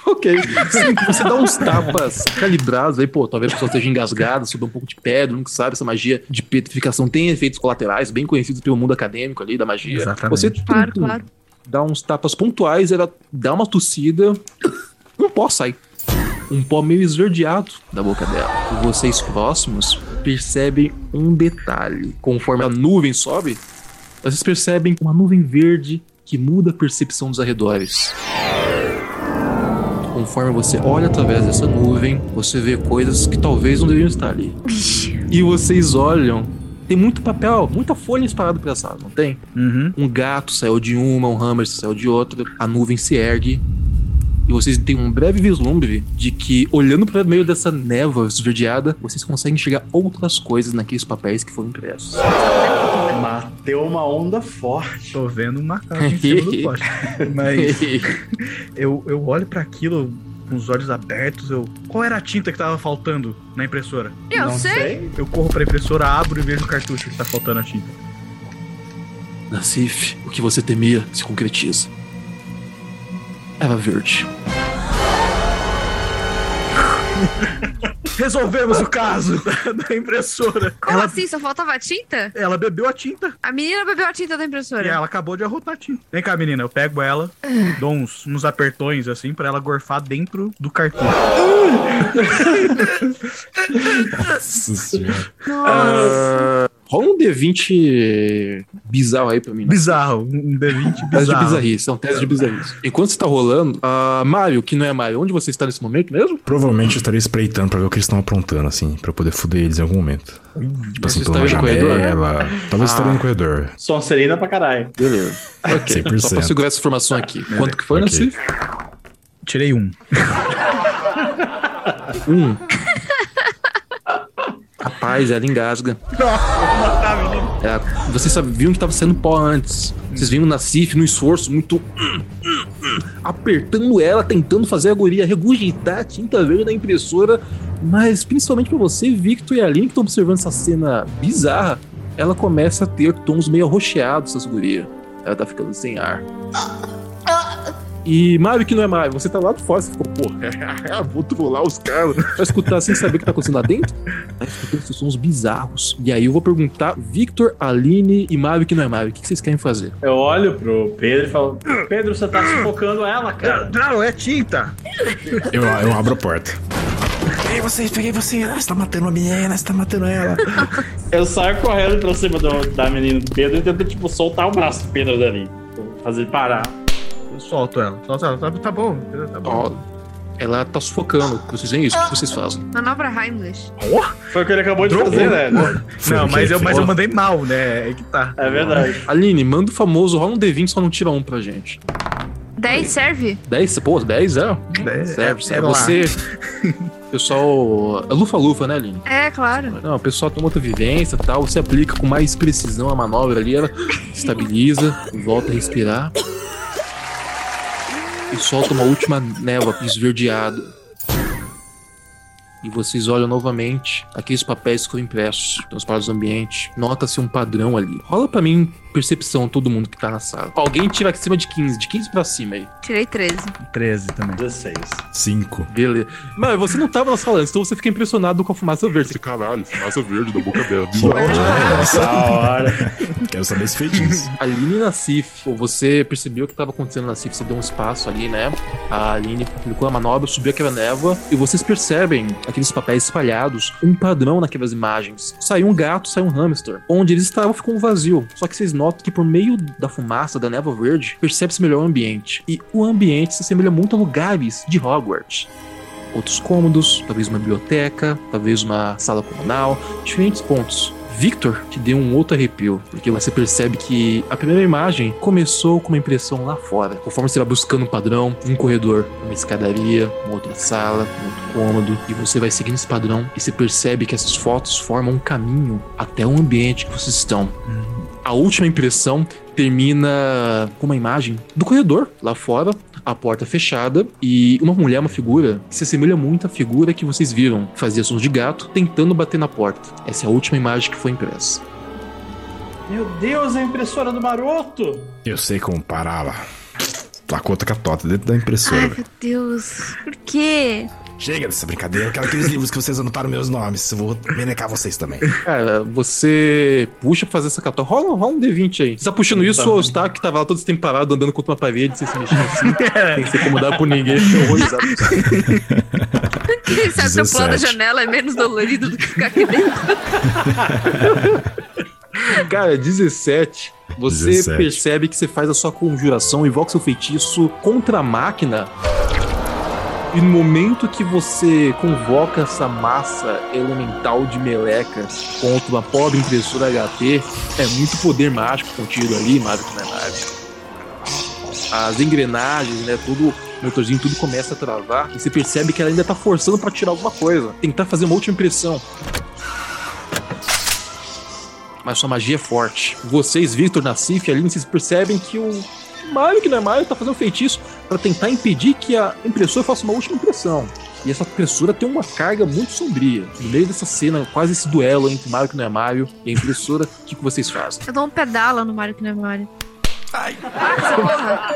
ok. Cinco. Você dá uns tapas calibrados aí, pô, talvez a pessoa esteja engasgada, suba um pouco de pedra, nunca sabe. Essa magia de petrificação tem efeitos colaterais, bem conhecidos pelo mundo acadêmico ali da magia. Exatamente. Você Claro, claro. dá uns tapas pontuais, ela dá uma tossida, um pó sai. Um pó meio esverdeado da boca dela. E vocês próximos percebem um detalhe. Conforme a nuvem sobe, vocês percebem uma nuvem verde que muda a percepção dos arredores. Conforme você olha através dessa nuvem, você vê coisas que talvez não deveriam estar ali. E vocês olham, tem muito papel, muita folha espalhada pela sala, não tem? Uhum. Um gato saiu de uma, um hammer saiu de outra, a nuvem se ergue. E vocês têm um breve vislumbre de que, olhando para meio dessa névoa esverdeada, vocês conseguem enxergar outras coisas naqueles papéis que foram impressos. Bateu uma onda forte. Tô vendo um macaco em cima do poste. Mas eu, eu olho pra aquilo com os olhos abertos. Eu... Qual era a tinta que tava faltando na impressora? Eu não sei. sei. Eu corro pra impressora, abro e vejo o cartucho que tá faltando a tinta. Nassif, o que você temia se concretiza. Era verde. Resolvemos o caso da, da impressora. Como ela, assim? Só faltava tinta? ela bebeu a tinta A menina bebeu a tinta da e impressora. ela acabou de arrotar a tinta. Vem cá, menina, eu pego ela, dou uns, uns apertões assim pra ela gorfar dentro do cartucho. Nossa senhora. Ah, rola um D20 bizarro aí pra mim. né? Bizarro, um D20 Teste de bizarro. bizarrice, é um teste de bizarrice. Enquanto você tá rolando, a Mario, que não é Mario, onde você está nesse momento mesmo? Provavelmente eu estaria espreitando pra ver o que eles estão aprontando, assim, pra eu poder foder eles em algum momento. Tipo assim, Você pela está no corredor? janela. Talvez Ah. estaria no corredor. Sonserina pra caralho. Beleza. Ok, 100%. só pra segurar essa informação aqui. Quanto que foi, Ok. Nassif? Tirei um. Um. Rapaz, ela engasga. Ela- vocês sabiam que tava sendo pó antes. Vocês viram na Cif no esforço muito. hum, hum, hum, apertando ela, tentando fazer a guria regurgitar a tinta verde da impressora. Mas principalmente pra você, Victor e Aline, que estão observando essa cena bizarra, ela começa a ter tons meio arroxeados, essa guria. Ela tá ficando sem ar. E Mario que não é Mario, você tá lá de fora, você ficou, pô, vou trollar os caras. Vai escutar sem saber o que tá acontecendo lá dentro? Tá escutando esses sons bizarros. E aí eu vou perguntar, Victor, Aline e Mario que não é Mario, o que vocês querem fazer? Eu olho pro Pedro e falo: Pedro, você tá sufocando ela, cara. Não, é tinta. Eu, eu abro a porta. Peguei você, peguei você. Ah, Você tá matando a menina, você tá matando ela. Eu saio correndo pra cima do- da menina do Pedro e tento, tipo, soltar o braço do Pedro dali. Fazer ele parar. Eu solto ela. Solto ela. Tá, tá bom, tá bom. Ó, ela tá sufocando. Vocês veem isso? O que vocês fazem? Manobra Heimlich. Foi o que ele acabou de fazer, né? Não, mas eu, mas eu mandei mal, né? É que tá. É verdade. Aline, manda o famoso, rola um D20, só não tira um pra gente. 10 serve? 10? Pô, 10 é? Dez, Serve, é- serve. é lá. Você. Pessoal. É lufa-lufa, né, Aline? É, claro. Não, o pessoal toma outra vivência e tal. Você aplica com mais precisão a manobra ali, ela estabiliza, volta a respirar. E solta uma última névoa esverdeada. e vocês olham novamente aqueles papéis que foram impressos nos parados do ambiente. Nota-se um padrão ali. Rola pra mim percepção todo mundo que tá na sala. Alguém tira acima de 15, de 15 pra cima aí. Tirei 13. 13 também. 16. Cinco. Beleza. Mas você não tava na sala antes, então você fica impressionado com a fumaça verde. Você, Caralho, fumaça verde da boca dela. Da hora. Quero saber esse feitiço. Aline e Nassif, você percebeu o que estava acontecendo na Nassif, você deu um espaço ali, né? A Aline aplicou a manobra, subiu aquela névoa, e vocês percebem aqueles papéis espalhados, um padrão naquelas imagens. Saiu um gato, saiu um hamster. Onde eles estavam ficou um vazio. Só que vocês notam que por meio da fumaça, da névoa verde, percebe-se melhor o ambiente. E o ambiente se assemelha muito a lugares de Hogwarts. Outros cômodos, talvez uma biblioteca, talvez uma sala comunal, diferentes pontos. Victor te deu um outro arrepio, porque você percebe que a primeira imagem começou com uma impressão lá fora. Conforme você vai buscando um padrão, um corredor, uma escadaria, uma outra sala, um outro cômodo, e você vai seguindo esse padrão e você percebe que essas fotos formam um caminho até o ambiente que vocês estão. A última impressão termina com uma imagem do corredor lá fora, a porta fechada e uma mulher, uma figura que se assemelha muito à figura que vocês viram, fazia sons de gato tentando bater na porta. Essa é a última imagem que foi impressa. Meu Deus, a impressora do maroto! Eu sei como pará-la. Placou outra catota dentro da impressora. Ai, meu Deus. Por quê? Chega dessa brincadeira. Eu quero aqueles livros que vocês anotaram meus nomes. Eu vou menecar vocês também. Cara, você puxa pra fazer essa catota. Rola, rola um D20 aí. Você tá puxando isso, o Stark que tava lá todo esse tempo parado, andando contra uma parede, sem se mexer assim, sem ser incomodado por ninguém. Horrorizado. Quem sabe se pular da 17. janela é menos dolorido do que ficar aqui dentro. Cara, 17. Você 17. percebe que você faz a sua conjuração, invoca seu feitiço contra a máquina. E no momento que você convoca essa massa elemental de meleca contra uma pobre impressora HP, é muito poder mágico contido ali, mágico não é mágico. As engrenagens, né, tudo, o motorzinho, tudo começa a travar. E você percebe que ela ainda tá forçando pra tirar alguma coisa. Tentar fazer uma última impressão. Mas sua magia é forte. Vocês, Victor, Nassif e Aline, vocês percebem que o Mario, que não é Mario, tá fazendo feitiço pra tentar impedir que a impressora faça uma última impressão. E essa impressora tem uma carga muito sombria. No meio dessa cena, quase esse duelo entre Mario que não é Mario e a impressora, o que, que vocês fazem? Eu dou um pedala no Mario que não é Mario. Ai, porra.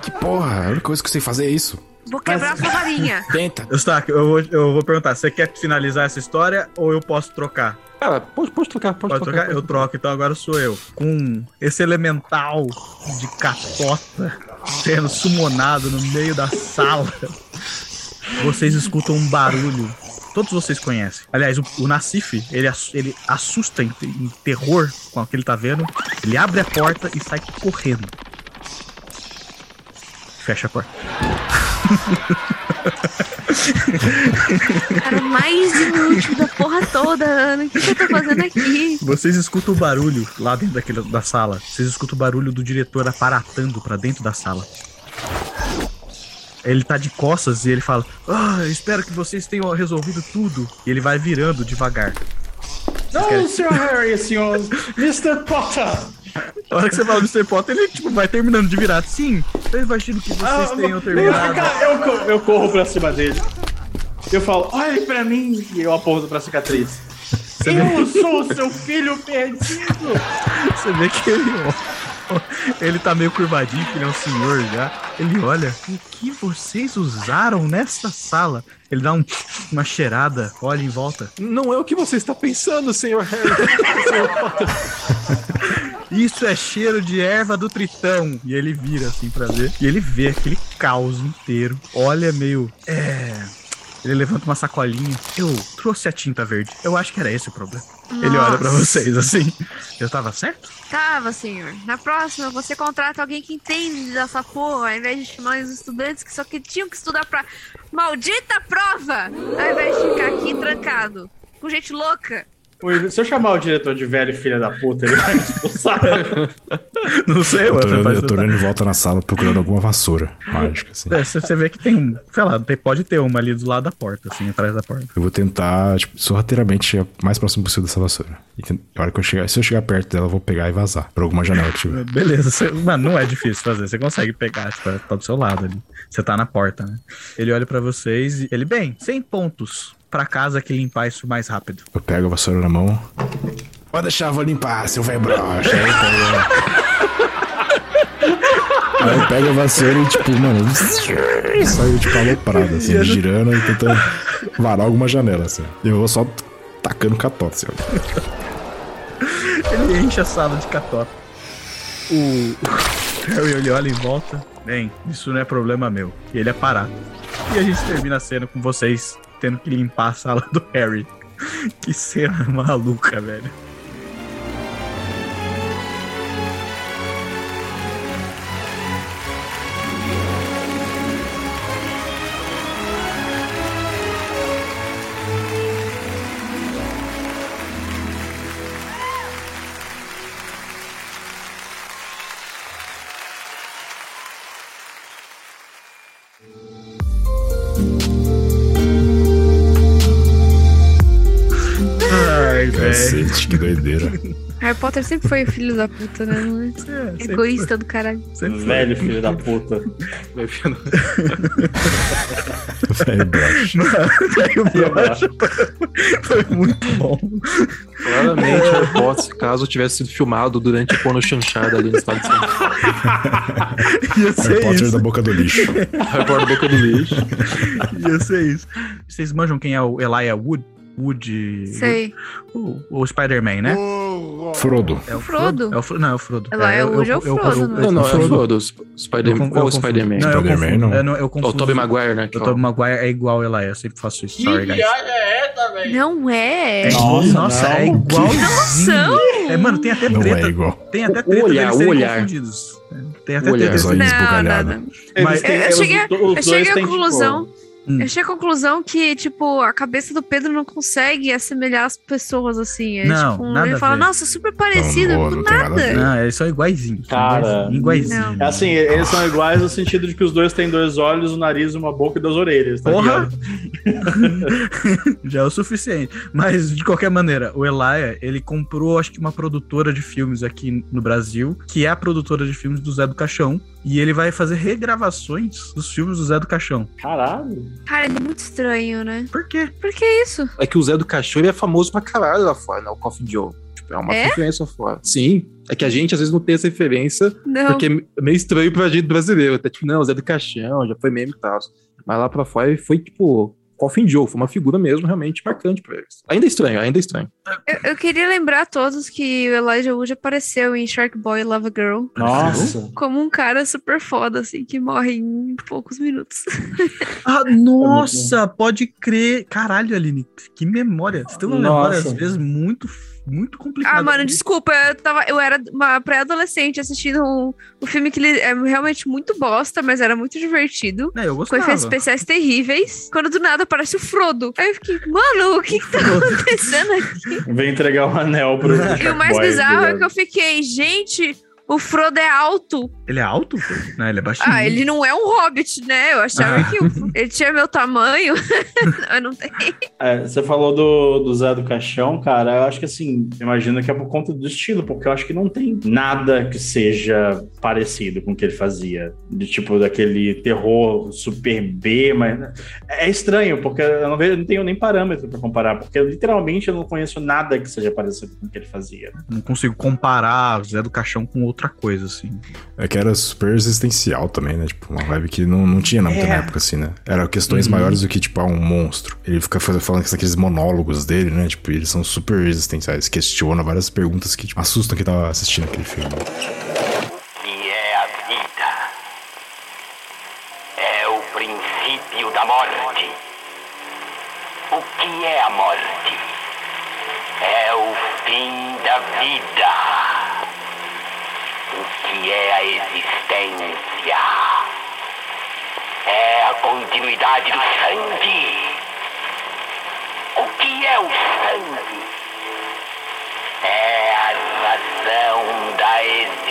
que porra. A única coisa que eu sei fazer é isso. Vou quebrar a sua varinha. Tenta. Stark, eu vou, eu vou perguntar, você quer finalizar essa história ou eu posso trocar? Cara, pode, pode trocar, pode, Pode trocar? Eu troco, então agora sou eu. Com esse elemental de catota sendo sumonado no meio da sala, vocês escutam um barulho. Todos vocês conhecem. Aliás, o, o Nassif, ele, ele assusta em, em terror com o que ele tá vendo. Ele abre a porta e sai correndo. Fecha a porta. Cara, mais inútil da porra toda, Ana. O que, que eu tô fazendo aqui? Vocês escutam o barulho lá dentro daquele, da sala. Vocês escutam o barulho do diretor aparatando pra dentro da sala. Ele tá de costas e ele fala: Ah, espero que vocês tenham resolvido tudo. E ele vai virando devagar. Não, Sr. Harry, senhor Mr. Potter! Na hora que você fala Mr. Potter, ele tipo, vai terminando de virar. Sim, eu imagino que vocês Ah, tenham terminado. eu, co- eu corro pra cima dele. Eu falo, olhe pra mim, e eu aponto pra cicatriz. Eu sou o seu filho perdido! Você vê que ele, ele tá meio curvadinho, que ele é um senhor já. Ele olha, o que vocês usaram nessa sala? Ele dá um- uma cheirada, olha em volta. Não é o que você está pensando, senhor Harry. Isso é cheiro de erva do tritão. E ele vira assim pra ver. E ele vê aquele caos inteiro. Olha meio. É. Ele levanta uma sacolinha. Eu trouxe a tinta verde. Eu acho que era esse o problema. Ele olha pra Nossa. vocês assim. Eu tava certo? Tava, senhor. Na próxima, você contrata alguém que entende dessa porra, ao invés de chamar os estudantes que só que tinham que estudar pra maldita prova, ao invés de ficar aqui trancado. Com gente louca. Se eu chamar o diretor de velho filho da puta, ele vai me expulsar. Não sei, Eu tô, eu tô olhando em volta na sala procurando alguma vassoura mágica, assim. É, você vê que tem um. Sei lá, tem- pode ter uma ali do lado da porta, assim, atrás da porta. Eu vou tentar, tipo, sorrateiramente chegar o mais próximo possível dessa vassoura. E a hora que eu chegar, se eu chegar perto dela, eu vou pegar e vazar por alguma janela que tiver. Beleza, você- mano, não é difícil fazer. Você consegue pegar, tipo, tá do seu lado ali. Você tá na porta, né? Ele olha pra vocês e ele, bem, 100 pontos pra casa que limpar isso mais rápido. Eu pego a vassoura na mão. Pode deixar, eu vou limpar, seu velho broxa. Aí eu pego- Aí eu pego a vassoura e, tipo, mano, saio, tipo, aloprado, assim, girando e tentando varar alguma janela, assim. Eu vou só tacando catota, assim. Ele enche a sala de catota. O Harry ele olha em volta. Bem, isso não é problema meu. E ele é parado. E a gente termina a cena com vocês tendo que limpar a sala do Harry. Que cena maluca, velho. Potter sempre foi o filho da puta, né? É? É, Egoísta do caralho. foi, sempre foi. Velho filho da puta. Velho broxa. O brocha foi muito bom. Claramente, Harry Potter, caso tivesse sido filmado durante a porno chanchada ali no estado de São Paulo. Ia Harry ser Potter isso. da boca do lixo. Harry Potter da boca do lixo. Ia ser isso. Vocês manjam quem é o Elijah Wood? Wood. Sei. O, o Spider-Man, né? Frodo. É o Frodo? É o Fro- Não, é o Frodo. Elijah Wood é o Frodo, né? Não, não, é o Frodo. Frodo. o Spider-Man. Eu Qual o confundo. Spider-Man? Não, eu Spider-Man, confundo. não. Eu, não, eu O confundo. Tobey Maguire, né? O Tobey Maguire é igual ao Elijah. Eu sempre faço isso. Sorry, guys. Não é. É igual- Nossa, Nossa, é não. igualzinho. É, mano, tem até Não treta. é igual. Tem até treta olhar, deles serem olhar. confundidos. Tem até olhar. treta. Os olhos Não, não, não. Mas- Eu, cheguei, à tipo, conclusão. Hum. Eu cheguei à conclusão que, tipo, a cabeça do Pedro não consegue assemelhar as pessoas assim. É, Não, tipo, nada ele a fala, ver. nossa, super parecido, Não, não, nada a. Não, eles são iguaizinhos. Cara, iguaizinho. não. É assim, eles são iguais no sentido de que os dois têm dois olhos, um nariz, uma boca e duas orelhas. Tá Porra! Já é o suficiente. Mas, de qualquer maneira, o Elijah, ele comprou, acho que uma produtora de filmes aqui no Brasil, que é a produtora de filmes do Zé do Caixão. E ele vai fazer regravações dos filmes do Zé do Caixão. Caralho. Cara, ele é muito estranho, né? Por quê? Por que isso? É que o Zé do Cachorro é famoso pra caralho lá fora, né? O Coffin Joe. Tipo, é uma É? referência lá fora. Sim. É que a gente às vezes não tem essa referência, Não. porque é meio estranho pra gente brasileiro. Até tipo, não, o Zé do Caixão, já foi meme e tal. Mas lá pra fora foi, tipo, Coffin Joe. Foi uma figura mesmo realmente marcante pra eles. Ainda é estranho, ainda é estranho. Eu, eu queria lembrar a todos que o Elijah Wood apareceu em Shark Boy Love a Girl Nossa. como um cara super foda, assim, que morre em poucos minutos. Ah, nossa, pode crer. Caralho, Aline, que memória. Você tem uma memória, Nossa. às vezes, muito, muito complicada. Ah, mano, desculpa, eu, tava, eu era uma pré-adolescente assistindo um, um filme que ele é realmente muito bosta, mas era muito divertido. É, eu Com gostava. efeitos especiais terríveis. Quando do nada aparece o Frodo. Aí eu fiquei, mano, o que que tá acontecendo aqui? Vem entregar o anel pro. E o mais bizarro é que eu fiquei, gente, o Frodo é alto. Ele é alto? Não, ele é baixinho. Ah, ele não é um hobbit, né? Eu achava Ah. que o- ele tinha meu tamanho. eu não tenho. É, você falou do, do Zé do Caixão, cara. Eu acho que assim, imagino que é por conta do estilo, porque eu acho que não tem nada que seja parecido com o que ele fazia. De tipo, daquele terror super B, mas. É estranho, porque eu não, vejo, eu não tenho nem parâmetro pra comparar, porque literalmente eu não conheço nada que seja parecido com o que ele fazia. Não consigo comparar Zé do Caixão com outra coisa, assim. É que era super existencial também, né? Tipo, uma vibe que não, não tinha na muita É. na época, assim, né? Era questões maiores do que, tipo, ah, um monstro. Ele fica falando aqueles monólogos dele, né? Tipo, eles são super existenciais. Questiona várias perguntas que tipo, assustam quem tava assistindo aquele filme. que é a vida. É o princípio da morte. O que é a morte? É o fim da vida. O que é a existência? É a continuidade do sangue. O que é o sangue? É a razão da existência.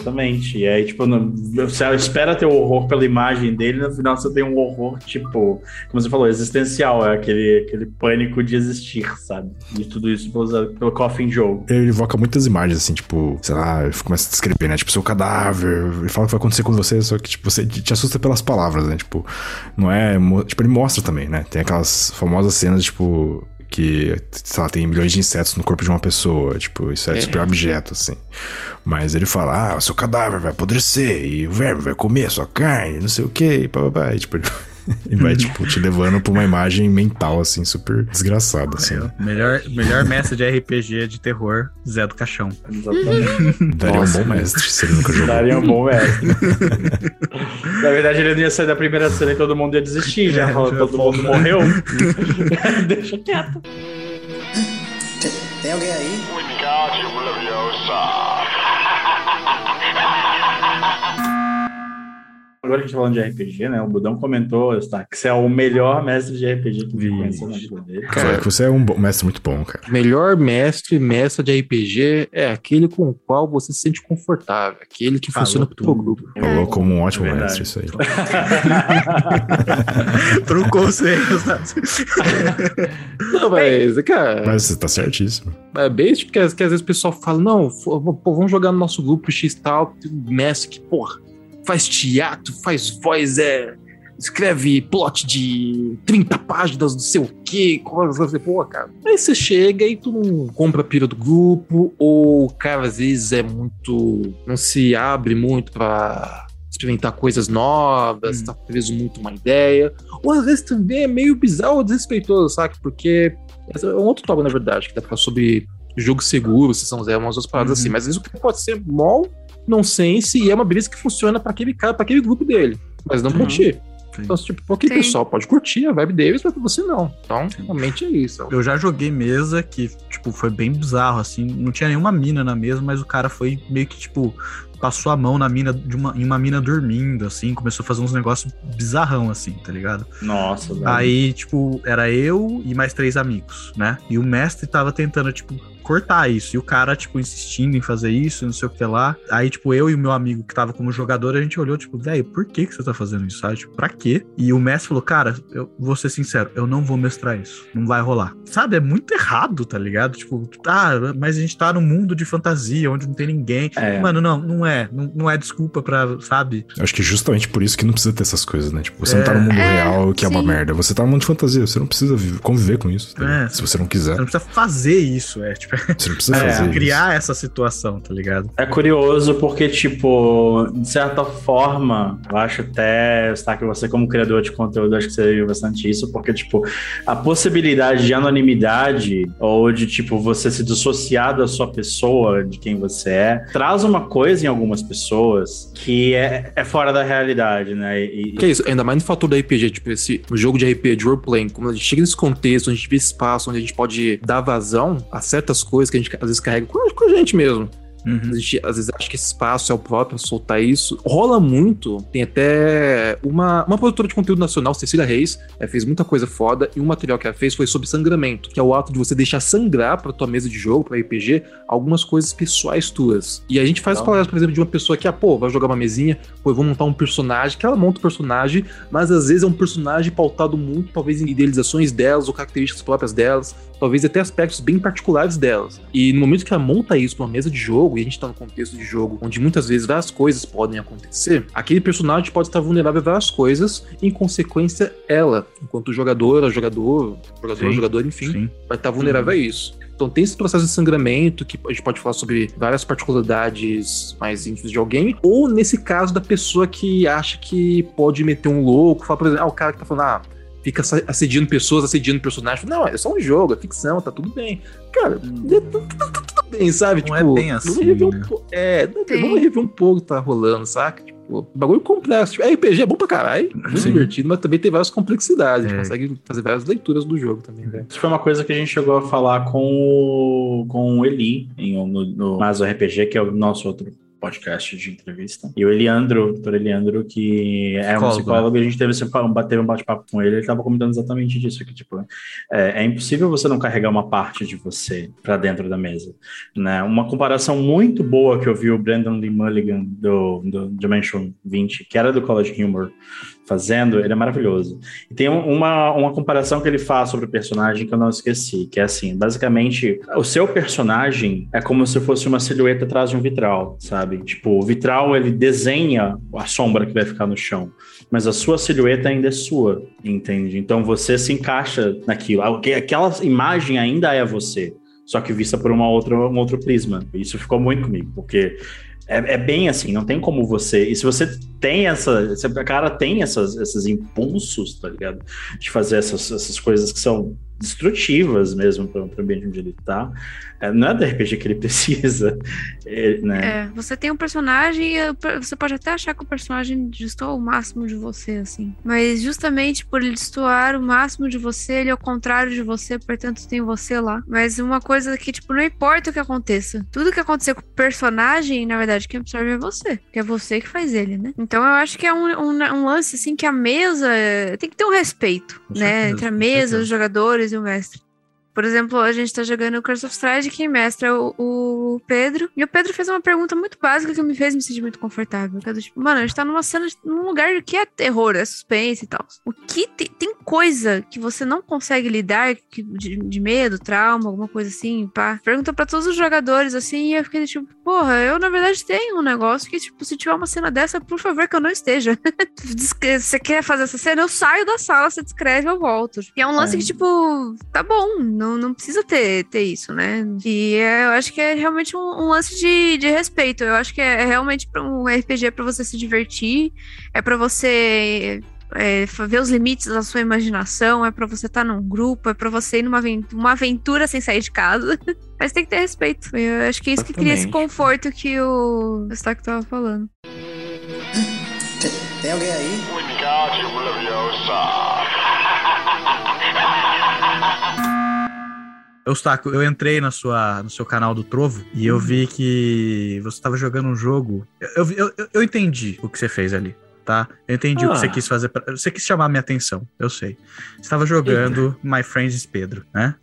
Exatamente. E aí, tipo, você espera ter horror pela imagem dele, no final você tem um horror, tipo, como você falou, existencial. É aquele, aquele pânico de existir, sabe? E tudo isso pelo, pelo Coffin Joe. Ele evoca muitas imagens, assim, tipo, sei lá, começa a descrever, né? Tipo, seu cadáver. Ele fala o que vai acontecer com você, só que, tipo, você te assusta pelas palavras, né? Tipo, não é. Tipo, ele mostra também, né? Tem aquelas famosas cenas, tipo. Que, sei lá, tem milhões de insetos no corpo de uma pessoa. Tipo, isso é, É. super objeto, assim. Mas ele fala, ah, o seu cadáver vai apodrecer e o verme vai comer a sua carne, não sei o quê, e pá, pá, pá. E, tipo, ele ele vai, tipo, te levando pra uma imagem mental, assim, super desgraçada, assim. Melhor, melhor mestre de RPG de terror, Zé do Caixão. Exatamente. Daria um bom mestre se ele nunca jogou. Daria um bom mestre. Na verdade, ele não ia sair da primeira cena e todo mundo ia desistir, já É, todo mundo morreu. Deixa quieto. Tem alguém aí? Agora que a gente tá falando de RPG, né? O Budão comentou, tá, que você é o melhor mestre de RPG que ele conheceu na vida dele. Que você é um mestre muito bom, cara. Melhor mestre, mestre de RPG é aquele com o qual você se sente confortável, aquele que Falou funciona pro teu grupo. Falou como um ótimo Verdade. mestre, isso aí. Erros. tá? Não, mas, cara, Mas você tá certíssimo. é bem tipo que, às- que às vezes o pessoal fala, não, pô, vamos jogar no nosso grupo X tal, mestre que, porra, faz teatro, faz voz, é. Escreve plot de 30 páginas, não sei o quê, coisa, pô, cara. Aí você chega e tu não compra a pira do grupo, ou o cara às vezes é muito. não se abre muito pra experimentar coisas novas, tá preso muito uma ideia. Ou às vezes também é meio bizarro ou desrespeitoso, sabe? Porque é um outro tópico, na verdade, que dá pra falar sobre jogo seguro, sessão zero, umas outras paradas Uhum. assim. Mas às vezes o cara pode ser mol, nonsense, e é uma beleza que funciona pra aquele cara, pra aquele grupo dele. Mas não pra Uhum. ti. Sim. Então, tipo, porque o Sim. pessoal pode curtir a vibe deles, mas pra você não. Então, realmente é isso. Eu já joguei mesa que, tipo, foi bem bizarro, assim. Não tinha nenhuma mina na mesa, mas o cara foi meio que, tipo, passou a mão na mina de uma, em uma mina dormindo, assim, começou a fazer uns negócios bizarrão, assim, tá ligado? Nossa, velho. Aí, tipo, era eu e mais três amigos, né? E o mestre tava tentando, tipo, cortar isso. E o cara, tipo, insistindo em fazer isso, não sei o que lá. Aí, tipo, eu e o meu amigo que tava como jogador, a gente olhou, tipo, velho, por que que você tá fazendo isso, sabe? Tipo, pra quê? E o mestre falou, cara, eu vou ser sincero, eu não vou mestrar isso. Não vai rolar. Sabe? É muito errado, tá ligado? Tipo, tá, mas a gente tá num mundo de fantasia, onde não tem ninguém. É. Mano, não, não é. Não, não é desculpa pra, sabe? Eu Acho que justamente por isso que não precisa ter essas coisas, né? Tipo, você não tá É. no mundo É, real, que é uma sim. merda. Você tá no mundo de fantasia, você não precisa viver- conviver com isso, tá? É. Se você não quiser. Você não precisa fazer isso, é, tipo, Você não precisa É, fazer isso. criar essa situação, tá ligado? É curioso porque, tipo, de certa forma, eu acho até, que você como criador de conteúdo, acho que você viu bastante isso, porque, tipo, a possibilidade de anonimidade ou de, tipo, você se dissociar da sua pessoa, de quem você é, traz uma coisa em algumas pessoas que é, é fora da realidade, né? E, Que é isso, ainda mais no fator do RPG, tipo, esse o jogo de RPG, de roleplaying, como a gente chega nesse contexto, onde a gente vê espaço, onde a gente pode dar vazão a certas coisas que a gente às vezes carrega com a, gente mesmo. Uhum. A gente, às vezes acha que esse espaço é o próprio soltar isso. Rola muito. Tem até uma, uma produtora de conteúdo nacional, Cecília Reis, ela fez muita coisa foda. E um material que ela fez foi sobre sangramento, que é o ato de você deixar sangrar pra tua mesa de jogo, pra RPG, algumas coisas pessoais tuas. E a gente faz palavras, por exemplo, de uma pessoa que, ah, pô, vai jogar uma mesinha, pô, eu vou montar um personagem, que ela monta o personagem, mas às vezes é um personagem pautado muito, talvez, em idealizações delas ou características próprias delas, talvez até aspectos bem particulares delas. E no momento que ela monta isso pra uma mesa de jogo, e a gente tá no contexto de jogo onde muitas vezes várias coisas podem acontecer, aquele personagem pode estar vulnerável a várias coisas, e em consequência, ela, enquanto jogadora, jogador, jogador, jogador, enfim, Sim. vai estar vulnerável a isso. Então tem esse processo de sangramento que a gente pode falar sobre várias particularidades mais íntimas de alguém, ou nesse caso da pessoa que acha que pode meter um louco, fala, por exemplo, ah, o cara que tá falando, ah, fica assediando pessoas, assediando personagens. Não, é só um jogo, é ficção, tá tudo bem. Cara, é- tá, tá- tá bem, sabe? Não é bem assim, Vamos rever um né? pouco. É, vamos rever um pouco o que tá rolando, saca? Tipo, bagulho complexo. Tipo, RPG é bom pra caralho, muito Sim. divertido, mas também tem várias complexidades. A gente É. consegue fazer várias leituras do jogo também, velho. Isso foi uma coisa que a gente chegou a falar com o, com o Eli, em, no, no Maso RPG, que é o nosso outro podcast de entrevista. E o Eliandro, doutor Eliandro, que é um Psicólogo, psicólogo, e a gente teve, um- teve um bate-papo com ele, ele estava comentando exatamente disso, que tipo, é, é impossível você não carregar uma parte de você para dentro da mesa, né? Uma comparação muito boa que eu vi o Brandon Lee Mulligan do, do Dimension 20, que era do College Humor, fazendo, ele é maravilhoso. E tem um- uma, uma comparação que ele faz sobre o personagem que eu não esqueci, que é assim, basicamente, o seu personagem é como se fosse uma silhueta atrás de um vitral, sabe? Tipo, o vitral, ele desenha a sombra que vai ficar no chão, mas a sua silhueta ainda é sua, entende? Então você se encaixa naquilo. Aqu- Aquela imagem ainda é você, só que vista por uma outra, um outro prisma. Isso ficou muito comigo, porque é, é bem assim, não tem como você. E se você tem essa. Se a cara tem essas, esses impulsos, tá ligado? De fazer essas, essas coisas que são destrutivas mesmo para o ambiente onde ele tá. é, não é do RPG que ele precisa, é, né? É, você tem um personagem, e per- você pode até achar que o personagem destoa o máximo de você, assim. Mas justamente por ele destoar o máximo de você, ele é o contrário de você, portanto tem você lá. Mas uma coisa que, tipo, não importa o que aconteça. Tudo que acontecer com o personagem, na verdade, quem absorve é você. Que é você que faz ele, né? Então eu acho que é um, um, um lance, assim, que a mesa é- tem que ter um respeito, Com né? certeza, Entre a mesa, os jogadores e o mestre. Por exemplo, a gente tá jogando Curse of Strahd, quem mestra é o, o Pedro. E o Pedro fez uma pergunta muito básica que me fez me sentir muito confortável. Que é do tipo, mano, a gente tá numa cena, num lugar que é terror, é suspense e tal. O que te- tem coisa que você não consegue lidar, que- de, de medo, trauma, alguma coisa assim, pá. Pergunta pra todos os jogadores, assim, e eu fiquei tipo, porra, eu na verdade tenho um negócio que, tipo, se tiver uma cena dessa, por favor, que eu não esteja. Você quer fazer essa cena? Eu saio da sala, você descreve, eu volto. E é um lance É. que, tipo, tá bom, não, não precisa ter, ter isso, né? E é, eu acho que é realmente um, um lance de, de respeito. Eu acho que é, é realmente um RPG é pra você se divertir, é pra você. é, ver os limites da sua imaginação, é pra você estar num grupo, é pra você ir numa aventura, uma aventura sem sair de casa. Mas tem que ter respeito. Eu acho que é isso que cria esse conforto que o Stack tava falando. Tem alguém aí? Eustáquio, eu entrei na sua, no seu canal do Trovo e eu vi que você estava jogando um jogo. Eu, eu, eu, eu entendi o que você fez ali, tá? Eu entendi o que Ah. você quis fazer. Pra, você quis chamar a minha atenção, eu sei. Você estava jogando My Friends Pedro, né?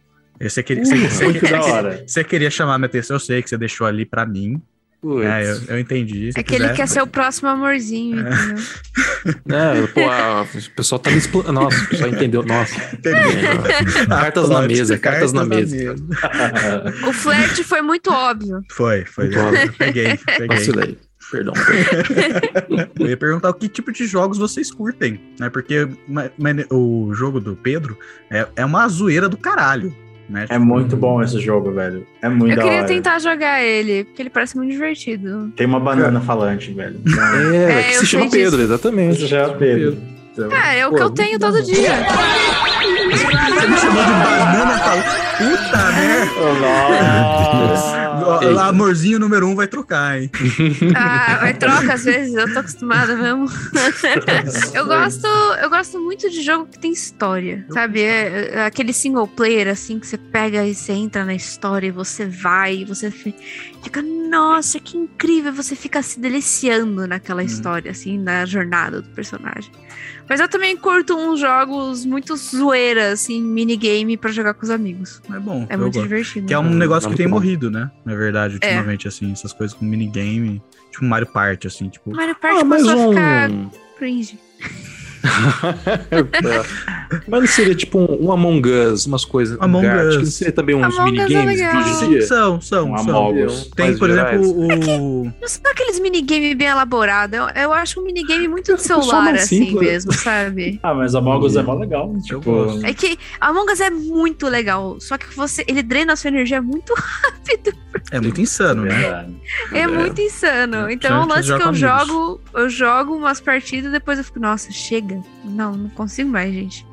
Você queria, você, você- você- você queria chamar a minha atenção, eu sei que você deixou ali pra mim. Putz. É, eu, eu entendi. Se É que ele quer ser o próximo amorzinho, entendeu? É, pô, a- o pessoal tá me explanando. Nossa, o pessoal entendeu. Nossa. É, cartas na mesa, cartas na mesa. O flerte foi muito óbvio. Foi, foi. Muito óbvio. Peguei, peguei. Vacilei. Perdão. Eu ia perguntar o que tipo de jogos vocês curtem, né? Porque o jogo do Pedro é, é uma zoeira do caralho, né? É muito bom esse jogo, velho. É muito Eu da queria hora. tentar jogar ele, porque ele parece muito divertido. Tem uma banana falante, velho. É, É, que eu se chama disso. Pedro, exatamente. Esse já é o Pedro. Então, É, é o Pô, que eu tenho bom. todo dia. Você me chamou de banana, fala, puta merda. O Amorzinho número um vai trocar, hein? Ah, mas troca às vezes, eu tô acostumada mesmo. eu gosto, eu gosto muito de jogo que tem história, sabe? É, é aquele single player assim que você pega e você entra na história e você vai e você fi- fica, nossa, que incrível, você fica se deliciando naquela história assim, na jornada do personagem. Mas eu também curto uns jogos muito zoeira assim, minigame pra jogar com os amigos. É bom. É muito gosto. divertido. Que é um negócio é que tem bom. morrido, né? Na verdade, ultimamente, assim, essas coisas com minigame, tipo Mario Party, assim, tipo. Mario Party Ah, começou a ficar um. Cringe. Mas não seria tipo um, um Among Us, umas coisas. Among Us. que Não seria também uns Among é minigames Sim, dia? são, são, Um são. Among Us. Tem, por exemplo, o. Não são aqueles minigame bem elaborados. Eu, eu acho um minigame muito de celular, assim simples. mesmo, sabe? Ah, mas a Among Us é mó legal. Tipo, gosto. É que Among Us é muito legal, só que você, ele drena a sua energia muito rápido. É muito insano, né? É, É. muito insano. É, Então é um principalmente lance que eu jogo, eu jogo umas partidas e depois eu fico, nossa, chega. Não, não consigo mais, gente.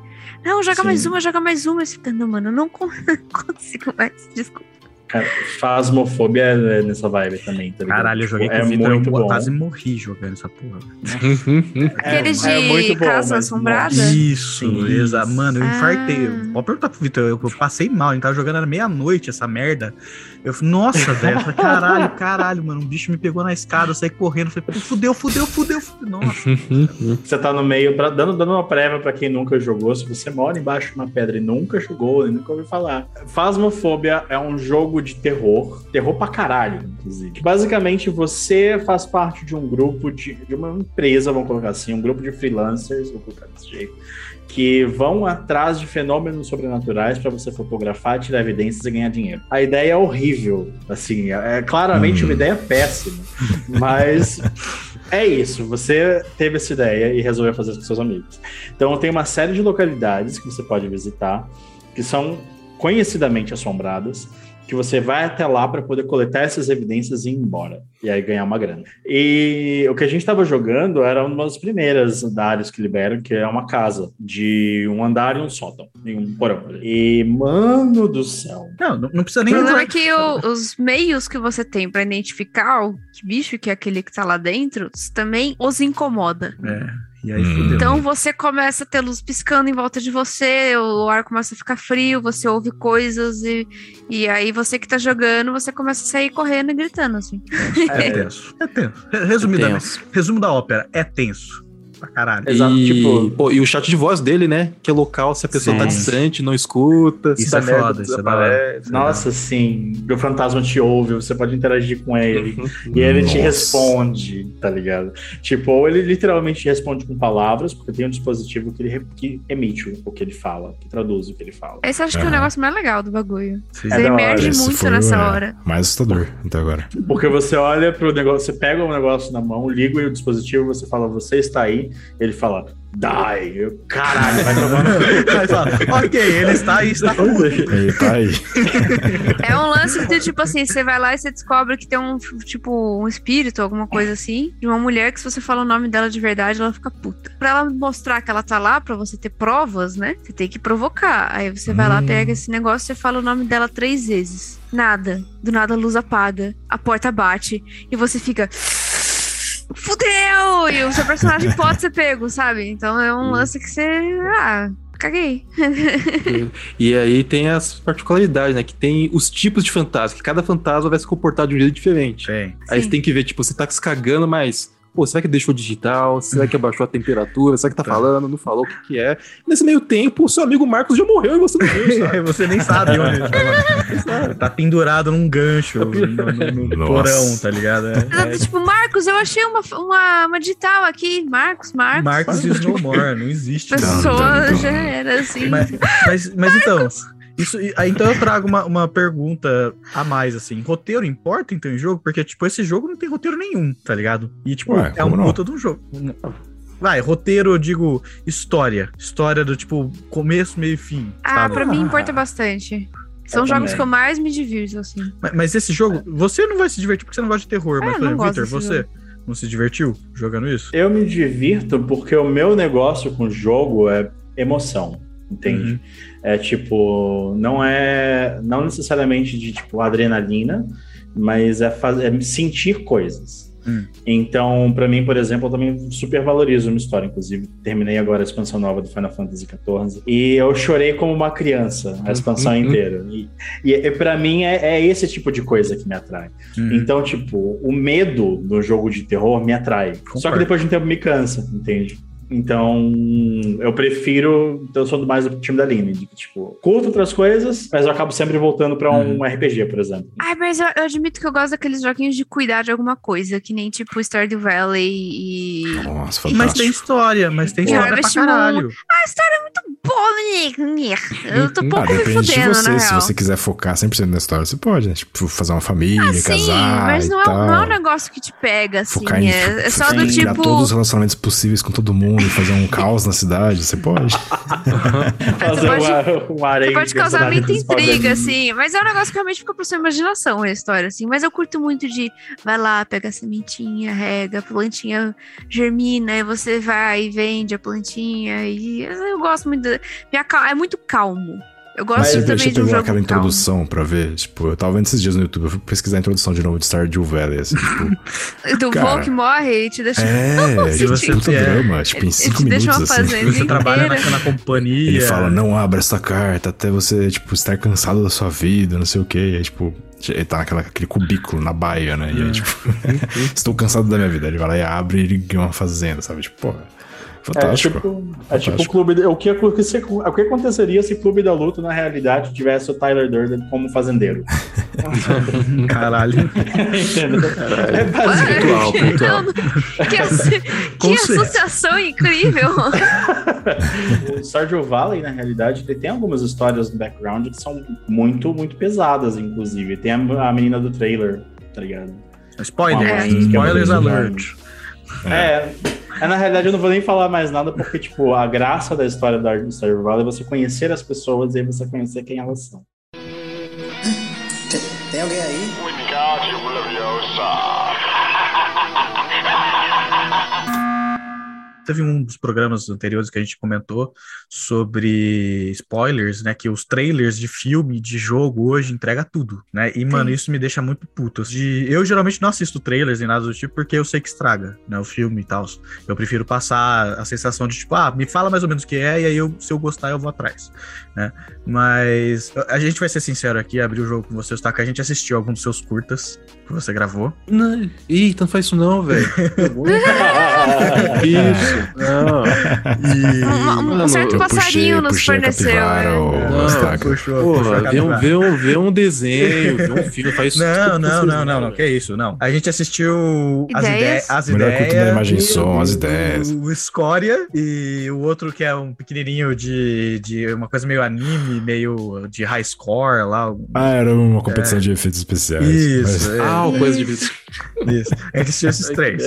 Não, joga Sim. mais uma, joga mais uma. Não, mano, eu não con- consigo mais. Desculpa. Cara, Phasmophobia é nessa vibe também, tá? Caralho, eu joguei Tipo, com o Vitor, muito eu bom. quase morri jogando essa porra. Aquele de é muito bom, Casa mas- Assombrada? Isso, Sim. exato. Mano, eu Ah. infartei. Pode perguntar pro Vitor, eu, eu passei mal, a gente tava jogando era meia-noite essa merda. Eu falei, nossa, velho, eu falei, caralho, caralho, mano, um bicho me pegou na escada, eu saí correndo, falei, fudeu, fudeu, fudeu, fudeu. Nossa. Você tá no meio, pra- dando, dando uma prévia pra quem nunca jogou. Se você mora embaixo de uma pedra e nunca jogou, e nunca ouviu falar. Phasmophobia é um jogo de terror, terror pra caralho, inclusive. Que Basicamente, você faz parte de um grupo de, de uma empresa, vamos colocar assim, um grupo de freelancers, vou colocar desse jeito, que vão atrás de fenômenos sobrenaturais pra você fotografar, tirar evidências e ganhar dinheiro. A ideia é horrível, assim, é claramente uma ideia péssima, mas é isso, você teve essa ideia e resolveu fazer isso com seus amigos. Então tem uma série de localidades que você pode visitar, que são conhecidamente assombradas, que você vai até lá para poder coletar essas evidências e ir embora. E aí ganhar uma grana. E o que a gente estava jogando era uma das primeiras andares que liberam, que é uma casa de um andar e um sótão, e um porão. E, mano do céu. Não, não não precisa O nem problema é que o- os meios que você tem pra identificar o que bicho que é aquele que tá lá dentro também os incomoda. É, e aí Hum. fudeu. Então você começa a ter luz piscando em volta de você, o ar começa a ficar frio, você ouve coisas e, e aí você que tá jogando, você começa a sair correndo e gritando, assim. É tenso. É tenso. Resumidamente, Tenso. resumo da ópera, é tenso. Pra caralho. Exato, e, tipo- pô, e o chat de voz dele, né? Que é local, se a pessoa Sim. tá distante, não escuta. se Isso dá é merda, foda, isso é da desaparece. Nossa, sim. O fantasma te ouve, você pode interagir com ele. E ele te Nossa. responde, tá ligado? Tipo, ou ele literalmente te responde com palavras, porque tem um dispositivo que ele re- que emite o- que ele fala, que traduz o que ele fala. Esse eu acho que é o negócio mais legal do bagulho. Sim. Você É emerge muito foi nessa é, hora. Mais assustador até agora. Porque você olha pro negócio, você pega o negócio na mão, liga o dispositivo, você fala, você está aí, ele fala, die. Eu, Caralho, vai tomar no cu. Mas, ó, ok, ele está aí, está. Ele tá aí. É um lance de, tipo assim, você vai lá e você descobre que tem um, tipo, um espírito, alguma coisa assim, de uma mulher que se você fala o nome dela de verdade, ela fica puta. Pra ela mostrar que ela tá lá, pra você ter provas, né? Você tem que provocar. Aí você vai lá, Hum. pega esse negócio, você fala o nome dela três vezes. Nada. Do nada a luz apaga, a porta bate, e você fica... Fudeu! E o seu personagem pode ser pego, sabe? Então é um lance que você... Ah, caguei. E aí tem as particularidades, né? Que tem os tipos de fantasma, que cada fantasma vai se comportar de um jeito diferente. Aí Sim. você tem que ver, tipo, você tá se cagando, mas. Pô, será que deixou digital? Será que abaixou a temperatura? Será que tá Tá. falando? Não falou o que, que é? Nesse meio tempo, o seu amigo Marcos já morreu e você não viu, sabe? você nem sabe onde ele tá. Tá pendurado num gancho no, no- no Nossa. porão, tá ligado? É, Exato, Tipo, Marcos, eu achei uma, uma, uma digital aqui. Marcos, é Marcos. Marcos is no more, não existe. Pessoa já era assim. Mas, mas, mas então, isso, aí então eu trago uma, uma pergunta a mais, assim. Roteiro importa então em jogo? Porque, tipo, esse jogo não tem roteiro nenhum, tá ligado? E, tipo, Ué, é um puta de um jogo. Vai, roteiro, eu digo, história. História do, tipo, começo, meio e fim. ah, sabe? pra mim importa bastante. São Eu jogos também. que eu mais me divirto, assim. Mas, mas esse jogo, você não vai se divertir porque você não gosta de terror. Ah, mas, não Victor, você não se divertiu jogando isso? Eu me divirto porque o meu negócio com o jogo é emoção, entende? Uhum. É tipo, não é não necessariamente de tipo adrenalina, mas é, faz, é sentir coisas. Hum. Então, pra mim, por exemplo, eu também super valorizo uma história. Inclusive, terminei agora a expansão nova do Final Fantasy XIV e eu chorei como uma criança a expansão Uhum. inteira. E, e pra mim é, é esse tipo de coisa que me atrai. Uhum. Então, tipo, o medo do jogo de terror me atrai. Só que Concordo. depois de um tempo me cansa, entende? Então, eu prefiro. então Eu sou mais do time da Line, de que, tipo, curto outras coisas, mas eu acabo sempre voltando pra um RPG, por exemplo. Ai, mas eu, eu admito que eu gosto daqueles joguinhos de cuidar de alguma coisa, que nem tipo Stardew Valley e. Nossa, Mas tem fantástico. história, mas tem história pra Harvest Moon. caralho. A história é muito boa, né? Eu tô Uhum. pouco Ah, me depende de fudendo, você. na Se real. você quiser focar 100% na história, você pode, né? Tipo, fazer uma família, Ah, sim, casar mas e não é, tal. não é um negócio que te pega, assim. Focar em é, é só do tipo. todos os relacionamentos possíveis com todo mundo e fazer um caos na cidade. Você pode. Fazer pode- uma, um harém Você pode de causar muita intriga, assim. Mas é um negócio que realmente fica pra sua imaginação a história, assim. Mas eu curto muito de vai lá, pega a sementinha, rega, a plantinha germina, aí você vai e vende a plantinha. E eu gosto muito. acal- É muito calmo. Eu gosto Mas também você de um jogo aquela introdução pra ver? Tipo, eu tava vendo esses dias no YouTube, eu fui pesquisar a introdução de novo de Stardew Valley, assim, tipo... Do Cara. que morre e te deixa. É, Se tipo, você puta é- drama, tipo, em cinco deixa minutos, uma assim. fazenda Você trabalha na, companhia. Ele fala, não abra essa carta até você, tipo, estar cansado da sua vida, não sei o quê. E aí, tipo, ele tá naquela, aquele cubículo na baia, né? E aí, tipo, estou cansado da minha vida. Ele vai lá e abre e ele ganha uma fazenda, sabe? Tipo, pô, É fantástico. tipo, é tipo o Fantástico. clube. O que, o, que, se- o que aconteceria se o clube da luta, na realidade, tivesse o Tyler Durden como fazendeiro? Caralho. Entendeu? É Pontual, Não, pontual. não. Que, que associação incrível! O Stardew Valley, na realidade, ele tem algumas histórias no background que são muito, muito pesadas, inclusive. Tem a, a menina do trailer, tá ligado? Spoilers. É. Spoilers alert. É. é, na realidade eu não vou nem falar mais nada, porque, tipo, a graça da história da do Stardew Valley é você conhecer as pessoas e aí você conhecer quem elas são. Tem alguém aí? Teve um dos programas anteriores que a gente comentou sobre spoilers, né? Que os trailers de filme, de jogo hoje entrega tudo, né? E, mano, isso me deixa muito puto. De, eu geralmente não assisto trailers nem nada do tipo porque eu sei que estraga, né? O filme e tal. Eu prefiro passar a sensação de tipo, ah, me fala mais ou menos o que é, e aí eu, se eu gostar, eu vou atrás, né? Mas a gente vai ser sincero aqui, abrir o jogo com você, tá? Que a gente assistiu alguns dos seus curtas que você gravou. Não, ih, então não faz isso não, velho. Isso. Não. E. Um, um certo passarinho nos puxei forneceu. né? Não. Puxou, Porra, vê um, capivara. vê, um, vê um desenho, vê um filme, faz isso. Não, não, vocês não, não, não, que isso, não. A gente assistiu as Ideias? As Melhor ideias da imagem e som, o- as ideias. O, o Escória e o outro que é um pequenininho de, de uma coisa meio anime, meio de high score lá. Ah, era uma competição de efeitos especiais. Isso, Mas- é, Ah, coisa de isso. A gente esses três.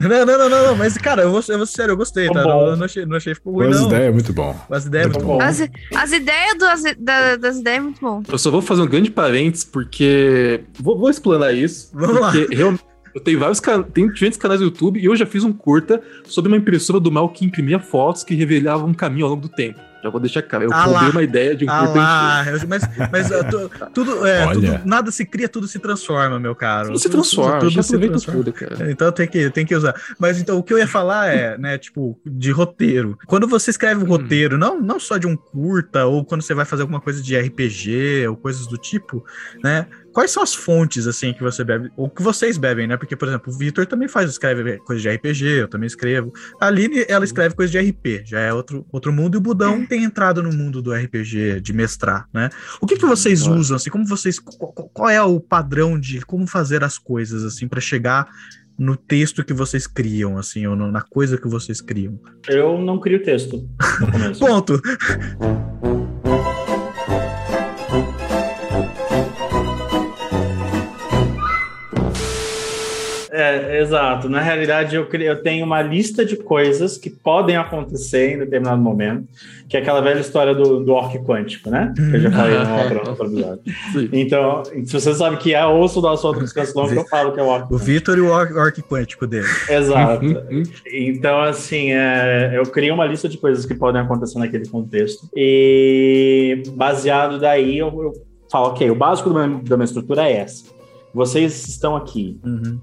Não, não, não, não, não, mas cara, eu vou, eu vou sério, eu gostei, tá? Tá bom. Não, não achei, não achei ficou ruim, Mas não. ideia é muito bom. As ideias Muito muito bom. bom. As, as ideias do- as- da- das ideias é muito bom. Eu só vou fazer um grande parênteses, porque. Vou, vou explanar isso. Vamos lá. porque realmente. Eu tenho vários canais, tem diferentes canais no YouTube e eu já fiz um curta sobre uma impressora do mal que imprimia fotos que revelavam um caminho ao longo do tempo. Já vou deixar claro. Eu Ah lá. uma ideia de um Ah curta lá, mas, mas tu- tudo, é, tudo, nada se cria, tudo se transforma, meu caro. Tudo se Tudo- transforma, tudo já se transforma. tudo, cara. Então tem que, tem que usar. Mas então o que eu ia falar é, né, tipo, de roteiro. Quando você escreve um roteiro, não, não só de um curta, ou quando você vai fazer alguma coisa de RPG, ou coisas do tipo, né? Quais são as fontes, assim, que você bebe, ou que vocês bebem, né? Porque, por exemplo, o Vitor também faz, escreve coisa de RPG, eu também escrevo. A Aline, ela escreve coisa de RP, já é outro, outro mundo, e o Budão tem entrado no mundo do RPG, de mestrar, né? O que que vocês usam, assim, como vocês, qual, qual é o padrão de como fazer as coisas, assim, para chegar no texto que vocês criam, assim, ou na coisa que vocês criam? Eu não crio texto no começo. Ponto! É, exato. Na realidade, eu, eu tenho uma lista de coisas que podem acontecer em determinado momento, que é aquela velha história do, do orc quântico, né? Que eu já falei no outro, outro episódio. Sim. Então, se você sabe que é, ouço o nosso outro descanso longo eu falo que é o orc O. Vitor e o orc, orc quântico dele. Exato. Uhum. Então, assim, é, eu crio uma lista de coisas que podem acontecer naquele contexto. E baseado daí, eu, eu falo, ok, o básico da minha, da minha estrutura é essa. Vocês estão aqui, Uhum.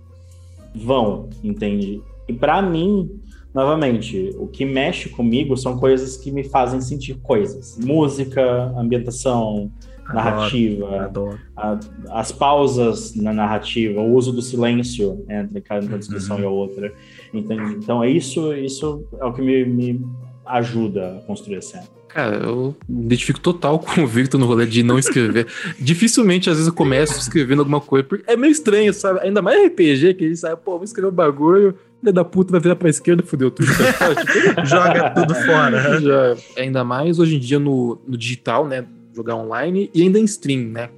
Vão, entende? E pra mim, novamente, o que mexe comigo são coisas que me fazem sentir coisas. Música, ambientação, Adoro, narrativa, Adoro. a- as pausas na narrativa, o uso do silêncio entre cada descrição Uhum. e a outra. Entende? Então, é isso, isso é o que me, me ajuda a construir a cena. Cara, eu me identifico total com o Victor no rolê de não escrever. Dificilmente, às vezes, eu começo escrevendo alguma coisa, porque é meio estranho, sabe? Ainda mais RPG, que a gente sabe, pô, vou escrever um bagulho, filho da puta vai virar pra esquerda, fudeu tudo. Tipo, Joga tudo fora. já, ainda mais hoje em dia no, no digital, né? Jogar online e ainda em stream, né?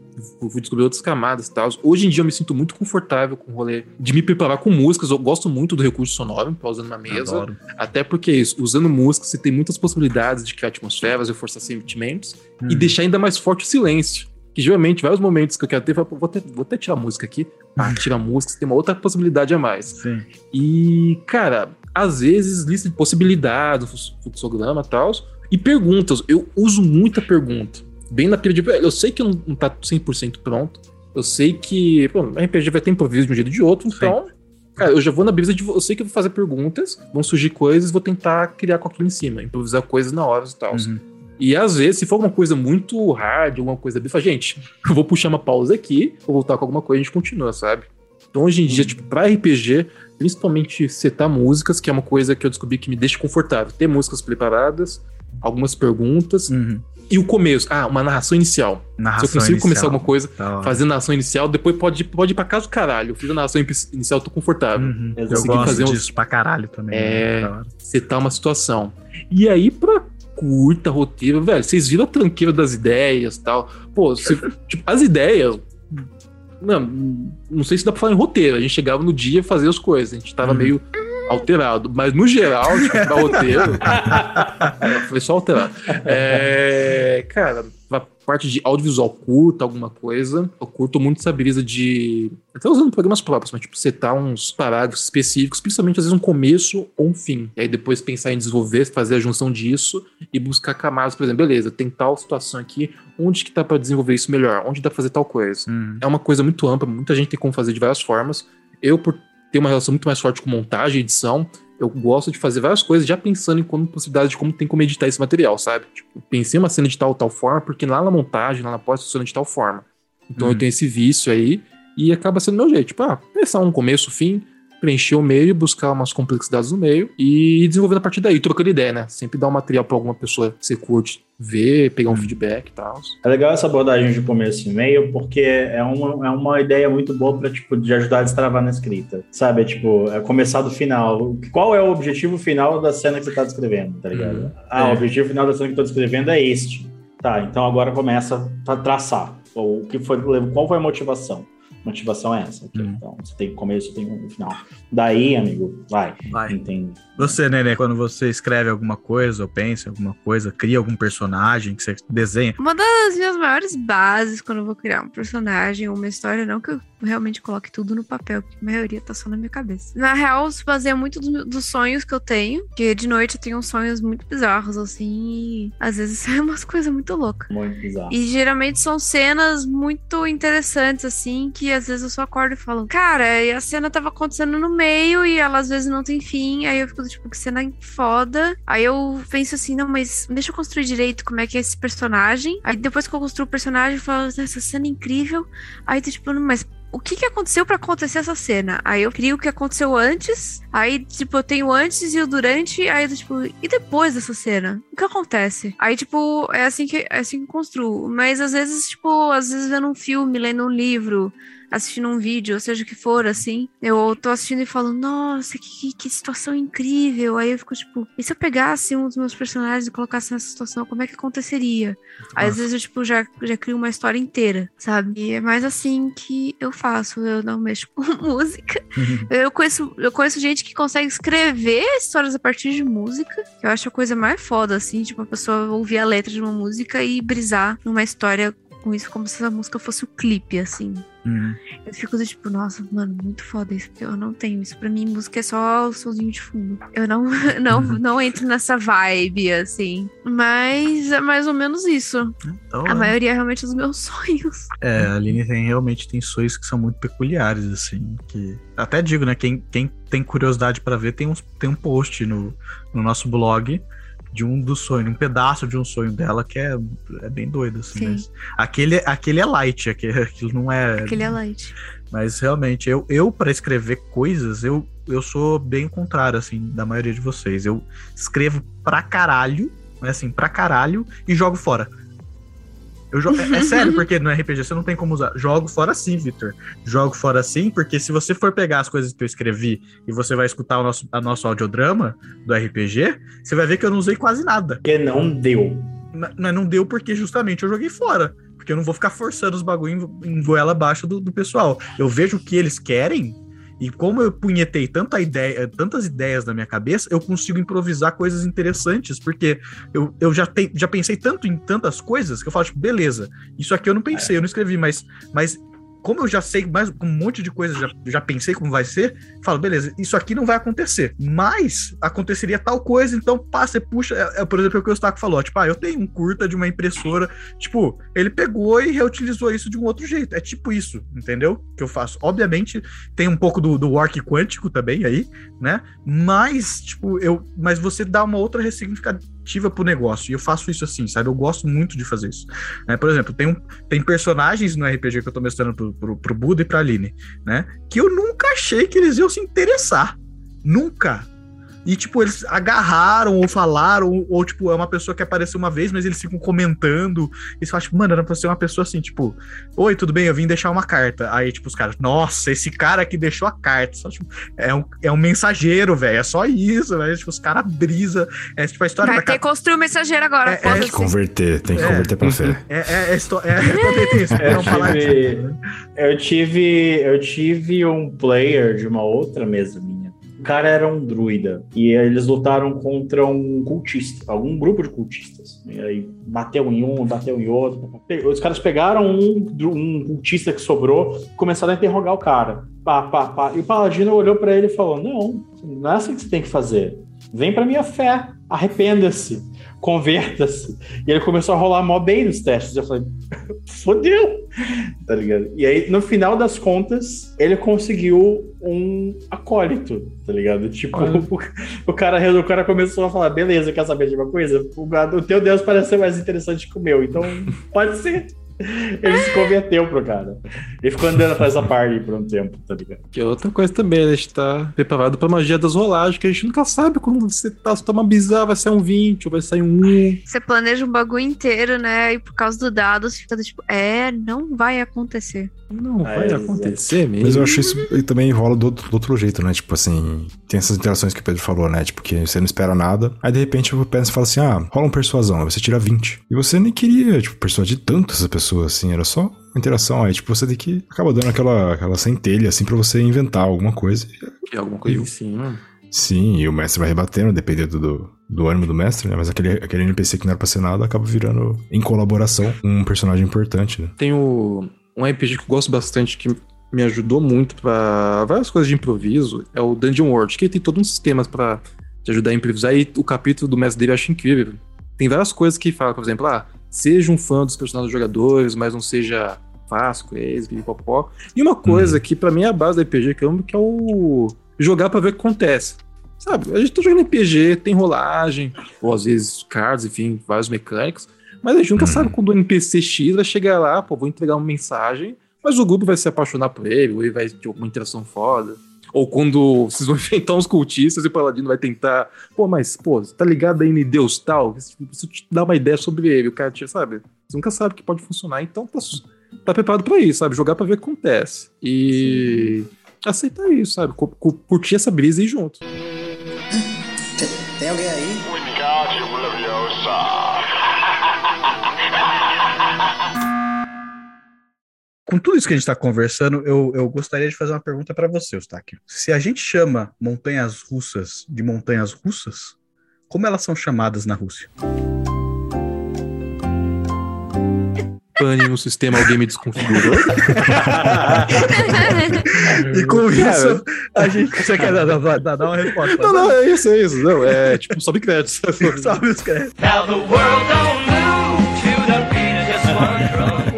Fui descobrir outras camadas e tal. Hoje em dia eu me sinto muito confortável com o rolê de me preparar com músicas. Eu gosto muito do recurso sonoro pra usando na mesa. Adoro. Até porque é isso, usando música, você tem muitas possibilidades de criar atmosferas, reforçar sentimentos e Uhum. deixar ainda mais forte o silêncio. Que geralmente, vários momentos que eu quero ter, eu falo, vou, até, vou até tirar a música aqui. Ah, tira a música, você tem uma outra possibilidade a mais. Sim. E, cara, às vezes, lista de possibilidades, fluxograma e tal, e perguntas. Eu uso muita pergunta. Bem na pira de. Eu sei que não, não tá 100% pronto. Eu sei que. Pô, RPG vai ter improviso de um jeito ou de outro, então. Cara, eu já vou na brisa de. Eu sei que eu vou fazer perguntas, vão surgir coisas, vou tentar criar com aquilo em cima, improvisar coisas na hora e tal. Uhum. E às vezes, se for alguma coisa muito hard, alguma coisa bem, fala, gente, eu vou puxar uma pausa aqui, vou voltar com alguma coisa e a gente continua, sabe? Então hoje em dia, tipo, pra RPG, principalmente setar músicas, que é uma coisa que eu descobri que me deixa confortável. Ter músicas preparadas, algumas perguntas. E o começo, ah, uma narração inicial. Narração Se eu consigo começar inicial. alguma coisa, hora. fazer narração inicial, depois pode, pode ir pra casa do caralho. Eu fiz a narração inicial, tô confortável. Uhum. Eu gosto fazer uns- disso pra caralho também. É. né? Da hora. setar uma situação. E aí, pra curta roteiro, velho, vocês viram a tranqueira das ideias e tal. Pô, se- tipo, as ideias. Não, não sei se dá pra falar em roteiro. A gente chegava no dia e fazia as coisas. A gente tava Uhum. meio alterado. Mas no geral, tipo, pra roteiro. foi só alterado. É, cara, pra parte de audiovisual curta, alguma coisa. Eu curto muito essa brisa de. Até usando programas próprios, mas tipo, setar uns parágrafos específicos, principalmente às vezes um começo ou um fim. E aí depois pensar em desenvolver, fazer a junção disso e buscar camadas, por exemplo, beleza, tem tal situação aqui, onde que tá pra desenvolver isso melhor? Onde dá pra fazer tal coisa? Uhum. É uma coisa muito ampla, muita gente tem como fazer de várias formas. Eu, por ter uma relação muito mais forte com montagem e edição, eu gosto de fazer várias coisas já pensando em como possibilidades de como tem como editar esse material, sabe? Tipo, pensei uma cena de tal tal forma, porque lá na montagem, lá na pós funciona de tal forma. Então Uhum. eu tenho esse vício aí e acaba sendo meu jeito. Tipo, ah, pensar um começo, fim, preencher o meio, buscar umas complexidades no meio e desenvolver a partir daí, trocando ideia, né? Sempre dar um material pra alguma pessoa que você curte ver, pegar um feedback e tal. É legal essa abordagem de começo e meio, porque é uma, é uma ideia muito boa para tipo, de ajudar a destravar na escrita. Sabe? É, tipo, é começar do final. Qual é o objetivo final da cena que você tá descrevendo, tá ligado? Ah, o objetivo final da cena que eu tô descrevendo é este. Tá, então agora começa a traçar. O que foi, qual foi a motivação? Motivação é essa. ok? Então, você tem começo, tem um final. Daí, amigo, vai. Vai. Entende? Você, Nenê, quando você escreve alguma coisa, ou pensa em alguma coisa, cria algum personagem que você desenha. Uma das minhas maiores bases quando eu vou criar um personagem ou uma história, não que eu realmente coloque tudo no papel, porque a maioria tá só na minha cabeça. Na real, se baseia muito dos, meus- dos sonhos que eu tenho, que de noite eu tenho uns sonhos muito bizarros, assim, e às vezes saem umas coisas muito loucas. Muito bizarro. E geralmente são cenas muito interessantes, assim, que às vezes eu só acordo e falo, cara, e a cena tava acontecendo no meio e ela às vezes não tem fim. Aí eu fico tipo, que cena foda. Aí eu penso assim, não, mas deixa eu construir direito como é que é esse personagem. Aí depois que eu construo o personagem, eu falo, essa cena é incrível. Aí tu, tipo, mas o que que aconteceu pra acontecer essa cena? Aí eu crio o que aconteceu antes, aí, tipo, eu tenho antes e o durante, aí tipo, e depois dessa cena? O que acontece? Aí, tipo, é assim que, é assim que construo. Mas às vezes, tipo, às vezes vendo um filme, lendo um livro, assistindo um vídeo, ou seja o que for, assim, eu tô assistindo e falo, nossa, que, que, situação incrível. Aí eu fico, tipo, e se eu pegasse um dos meus personagens e colocasse nessa situação, como é que aconteceria? Aí, às vezes eu, tipo, já, já crio uma história inteira, sabe? E é mais assim que eu faço. Eu não mexo com música. Eu conheço, eu conheço gente que consegue escrever histórias a partir de música. Que eu acho a coisa mais foda, assim, tipo, a pessoa ouvir a letra de uma música e brisar numa história com isso, como se a música fosse o clipe, assim. Uhum. Eu fico tipo, nossa, mano, muito foda isso, porque eu não tenho isso. Pra mim, música é só o somzinho de fundo. Eu não, não, não entro nessa vibe, assim. Mas é mais ou menos isso. Então, A maioria é realmente dos meus sonhos. É, a Aline tem, realmente tem sonhos que são muito peculiares, assim. Que até digo, né? Quem, quem tem curiosidade pra ver, tem, uns, tem um post no, no nosso blog de um dos sonhos, um pedaço de um sonho dela que é, é bem doido, assim. Sim. Mas aquele, aquele é light, aquele, aquilo não é. Aquele é light. Mas realmente, eu, eu para escrever coisas, eu, eu sou bem contrário, assim, da maioria de vocês. Eu escrevo pra caralho, né, assim, pra caralho, e jogo fora. Eu jo- é, é sério, porque no RPG você não tem como usar. Jogo fora sim, Victor. Jogo fora sim, porque se você for pegar as coisas que eu escrevi e você vai escutar o nosso, a nosso audiodrama do RPG, você vai ver que eu não usei quase nada. Porque não deu. Mas mas não deu porque justamente eu joguei fora. Porque eu não vou ficar forçando os bagulho em, em goela abaixo do, do pessoal. Eu vejo o que eles querem e como eu punhetei tanta ideia, tantas ideias na minha cabeça, eu consigo improvisar coisas interessantes, porque eu, eu já, te, já pensei tanto em tantas coisas que eu falo, tipo, beleza, isso aqui eu não pensei, eu não escrevi, mas, mas como eu já sei mais um monte de coisa, já, já pensei como vai ser, falo, beleza, isso aqui não vai acontecer. Mas aconteceria tal coisa, então pá, você puxa. É, é, por exemplo, o que o Staco falou, tipo, ah, eu tenho um curta de uma impressora. Tipo, ele pegou e reutilizou isso de um outro jeito. É tipo isso, entendeu? Que eu faço. Obviamente, tem um pouco do, do work quântico também aí, né? Mas, tipo, eu. Mas você dá uma outra ressignificativa pro negócio. E eu faço isso assim, sabe? Eu gosto muito de fazer isso. É, por exemplo, tem, um, tem personagens no RPG que eu tô mestrando pro, pro, pro Buda e pra Aline, né? Que eu nunca achei que eles iam se interessar. Nunca. E, tipo, eles agarraram ou falaram, ou, tipo, é uma pessoa que apareceu uma vez, mas eles ficam comentando. E você fala, tipo, mano, era pra ser uma pessoa assim, tipo, oi, tudo bem, eu vim deixar uma carta. Aí, tipo, os caras, nossa, esse cara que deixou a carta. Só, tipo, é, um, é um mensageiro, velho. É só isso, velho. Tipo, os caras brisa. É tipo a história Vai ter que construir o mensageiro agora. É, é, tem que converter, tem que converter pra fé. É, é, é, é, é. Eu tive, eu tive, eu tive um player de uma outra mesa minha cara era um druida. E eles lutaram contra um cultista, algum grupo de cultistas. E aí bateu em um, bateu em outro. Os caras pegaram um, um cultista que sobrou e começaram a interrogar o cara. Pá, pá, pá. E o paladino olhou para ele e falou: Não, não é assim que você tem que fazer. Vem pra minha fé, arrependa-se converta-se. E ele começou a rolar mó bem nos testes. Eu falei, fodeu! Tá ligado? E aí, no final das contas, ele conseguiu um acólito, tá ligado? Tipo, o, o, cara, o cara começou a falar, beleza, quer saber de uma coisa? O, o teu Deus parece ser mais interessante que o meu, então pode ser. Ele se converteu pro cara. Ele ficou andando atrás da party por um tempo, tá ligado? Que é outra coisa também, né? a gente tá preparado pra magia das rolagens, que a gente nunca sabe quando você tá, se toma bizarro, vai sair um 20 ou vai sair um 1. Você planeja um bagulho inteiro, né? E por causa do dado, você fica tipo, é, não vai acontecer. Não vai é, acontecer mesmo. Mas eu acho isso e também rola do, do, outro jeito, né? Tipo assim, tem essas interações que o Pedro falou, né? Tipo, que você não espera nada. Aí de repente o Pedro fala assim: ah, rola uma persuasão, aí você tira 20. E você nem queria, tipo, persuadir tanto essa pessoa, assim, era só uma interação. Aí, tipo, você tem que acaba dando aquela, aquela centelha, assim, pra você inventar alguma coisa. E alguma coisa em cima. Sim, e o mestre vai rebatendo, dependendo do, do ânimo do mestre, né? Mas aquele, aquele NPC que não era pra ser nada acaba virando, em colaboração, um personagem importante, né? Tem o um RPG que eu gosto bastante, que me ajudou muito para várias coisas de improviso, é o Dungeon World, que tem todo um sistema para te ajudar a improvisar, e o capítulo do mestre dele eu acho incrível. Tem várias coisas que falam, por exemplo, ah, seja um fã dos personagens dos jogadores, mas não seja fácil com eles, pipopó. E uma coisa uhum. que para mim é a base do RPG que eu amo, que é o jogar para ver o que acontece. Sabe, a gente tá jogando RPG, tem rolagem, ou às vezes cards, enfim, vários mecânicos, mas a gente nunca hum. sabe quando o NPC X vai chegar lá, pô, vou entregar uma mensagem, mas o grupo vai se apaixonar por ele, ou ele vai ter uma interação foda. Ou quando vocês vão enfrentar uns cultistas e o Paladino vai tentar. Pô, mas, pô, você tá ligado aí em Deus tal? Se te dar uma ideia sobre ele, o cara te, sabe? Você nunca sabe que pode funcionar, então tá, tá preparado pra isso, sabe? Jogar pra ver o que acontece. E. Sim. aceitar isso, sabe? Curtir essa brisa e ir junto. Tem alguém aí? Com tudo isso que a gente está conversando, eu, eu gostaria de fazer uma pergunta para você, Eustáquio. Se a gente chama montanhas russas de montanhas russas, como elas são chamadas na Rússia? Pane no sistema, alguém me desconfigurou. e com isso, a gente. Você quer dar, dar, dar, dar uma resposta? Não, não, é isso, é isso. Não, é tipo, sobe créditos. sobe os créditos. Now the world don't move to the beat of just one drum.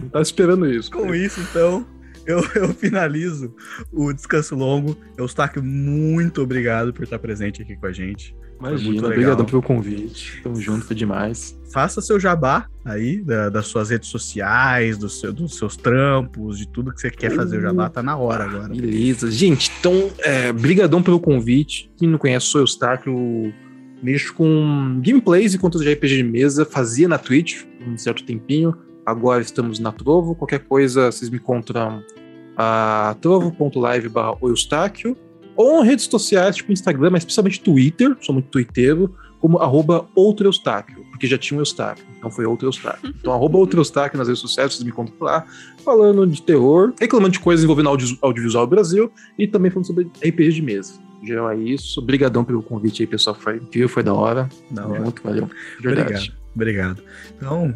Não tava esperando isso. Com isso, então, eu, eu finalizo o descanso longo. Eustáquio, muito obrigado por estar presente aqui com a gente. Imagina, obrigado pelo convite. Tamo junto, foi demais. Faça seu jabá aí, da, das suas redes sociais, do seu, dos seus trampos, de tudo que você quer fazer. O jabá tá na hora agora. Beleza. Gente, então, é, brigadão pelo convite. Quem não conhece, sou Eustáquio mexo com gameplays e conteúdo de RPG de mesa, fazia na Twitch um certo tempinho, agora estamos na Trovo, qualquer coisa vocês me encontram a trovo.live barra ou redes sociais, tipo Instagram, mas especialmente Twitter, sou muito twitteiro, como arroba outro Eustáquio, porque já tinha um Eustáquio, então foi outro Eustáquio. Então arroba outro Eustáquio nas redes sociais, vocês me encontram por lá, falando de terror, reclamando de coisas envolvendo audio, audiovisual Brasil e também falando sobre RPG de mesa geral é isso. Obrigadão pelo convite aí, pessoal. Foi incrível, foi da hora. Da hora. Muito valeu. Obrigado. Obrigado. Então,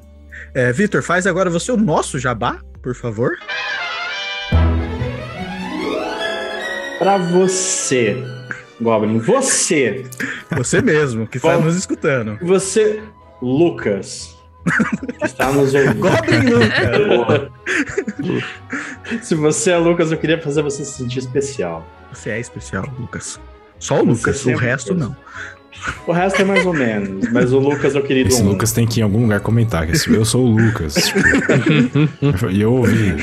É, Vitor, faz agora você o nosso jabá, por favor. Pra você, Goblin, você, Você mesmo, que está nos escutando. você, Lucas, que está nos ouvindo. Goblin Lucas. Se você é Lucas, eu queria fazer você se sentir especial. Você é especial, Lucas. Só o Lucas, o sempre resto fez. não. O resto é mais ou menos, mas o Lucas é o querido Esse um. Lucas tem que ir em algum lugar comentar que esse- eu sou o Lucas. tipo. e eu ouvi.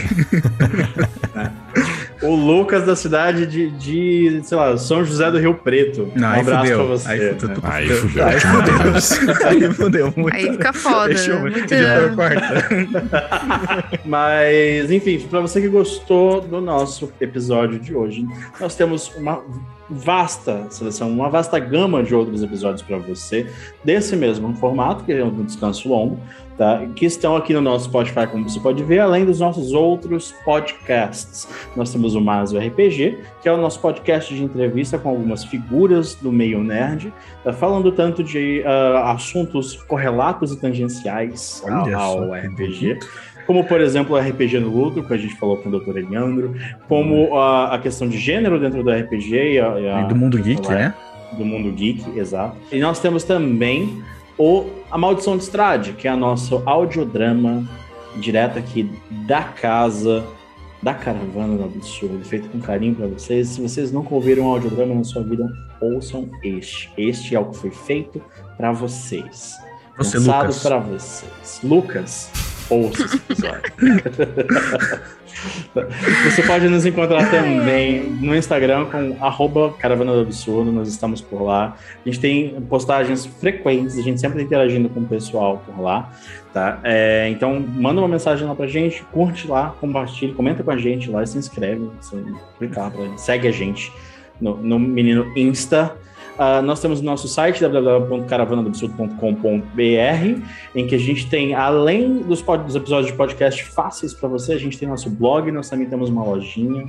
O Lucas da cidade de, de, sei lá, São José do Rio Preto. Não, um abraço fudeu. pra você. Aí fudeu né? Aí fudeu. Aí fudeu. mais. Aí fudeu muito. Aí fica foda, Deixa eu ver. Muito- corta. Mas, enfim, pra você que gostou do nosso episódio de hoje, nós temos uma vasta seleção, uma vasta gama de outros episódios pra você, desse mesmo formato, que é um descanso longo, tá? Que estão aqui no nosso Spotify, como você pode ver, além dos nossos outros podcasts. Nós temos o Maso RPG, que é o nosso podcast de entrevista com algumas figuras do meio nerd, tá? falando tanto de ah, assuntos correlatos e tangenciais ao, Olha ao RPG, como por exemplo o RPG no Luto, que a gente falou com o Dr. Eliandro, como a, a questão de gênero dentro do RPG e, a- e a- E do mundo geek, Olá. né? do mundo geek, exato. E nós temos também o A Maldição de Strade, que é o nosso audiodrama direto aqui da casa, da caravana do absurdo, feito com carinho pra vocês. Se vocês nunca ouviram um audiodrama na sua vida, ouçam este. Este é o que foi feito pra vocês. Você, Lucas. pra vocês. Lucas, ouça esse episódio. Você pode nos encontrar também no Instagram com arroba Caravana do Absurdo, nós estamos por lá. A gente tem postagens frequentes, a gente sempre está interagindo com o pessoal por lá, tá? É, então, manda uma mensagem lá pra gente, curte lá, compartilha, comenta com a gente lá e se inscreve, se clica lá pra- segue a gente no, no menino Insta. Ah, nós temos o nosso site www.caravanadobsurdo.com.br em que a gente tem, além dos, dos episódios de podcast fáceis para você, a gente tem nosso blog, nós também temos uma lojinha.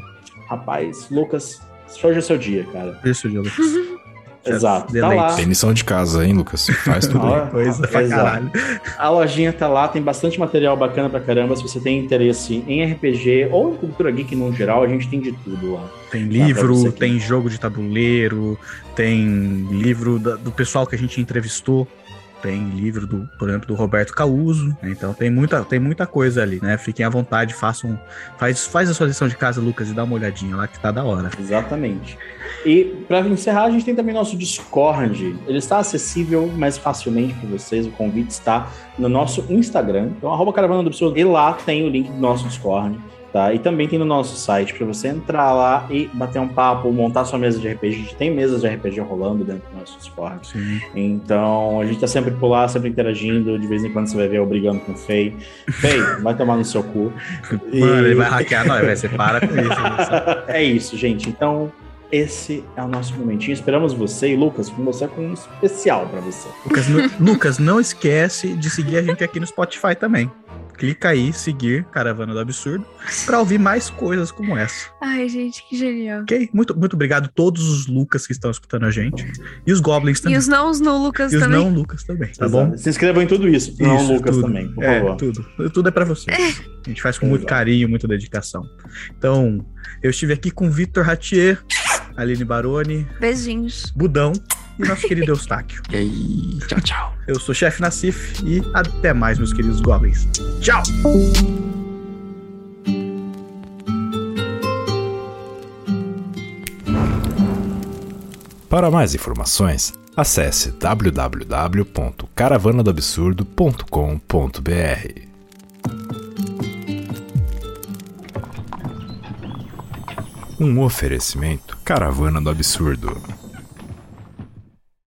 Rapaz, Lucas, hoje é seu dia, cara. Isso, Lucas. Exato. Tá lá. Tem lição de casa, hein, Lucas? Faz tudo Coisa pra exato. caralho. A lojinha tá lá, tem bastante material bacana pra caramba. Se você tem interesse em RPG ou em cultura geek no geral, a gente tem de tudo lá. Tem livro, tem jogo de tabuleiro, tem livro da- do pessoal que a gente entrevistou. Tem livro, do, por exemplo, do Roberto Causo. né? Então tem muita, tem muita coisa ali, né? Fiquem à vontade, façam. Faz, faz a sua lição de casa, Lucas, e dá uma olhadinha lá que tá da hora. Exatamente. E para encerrar, a gente tem também nosso Discord. Ele está acessível mais facilmente para vocês. O convite está no nosso Instagram, então arroba caravana do absurdo. E lá tem o link do nosso Discord. Tá? E também tem no nosso site para você entrar lá e bater um papo, montar sua mesa de RPG. A gente tem mesas de RPG rolando dentro do nosso Discord. Então a gente tá sempre por lá, sempre interagindo. De vez em quando você vai ver eu brigando com o Fei. Fei, vai tomar no seu cu. E- Mano, ele vai hackear nós, vai. Você para com isso. É isso, gente. Então, esse é o nosso momentinho. Esperamos você e Lucas, com você com um especial pra você. Lucas, não- Lucas, não esquece de seguir a gente aqui no Spotify também. Clica aí, seguir Caravana do Absurdo, pra ouvir mais coisas como essa. Ai, gente, que genial. Ok? Muito, muito obrigado a todos os Lucas que estão escutando a gente. E os Goblins E também. os não, os no Lucas E os também. não Lucas também, tá Exato. bom? Se inscrevam em tudo isso, não Isso, Lucas tudo. também, por é, favor. tudo. Tudo é pra você. A gente faz com muito carinho, muita dedicação. Então, eu estive aqui com Vitor Ratier, Aline Baroni, Beijinhos. Budão e nosso querido Eustáquio. E aí, tchau, tchau. Eu sou o chefe Nassif e até mais, meus queridos Goblins. Tchau! Para mais informações, acesse www.caravanadoabsurdo.com.br. Um oferecimento Caravana do Absurdo.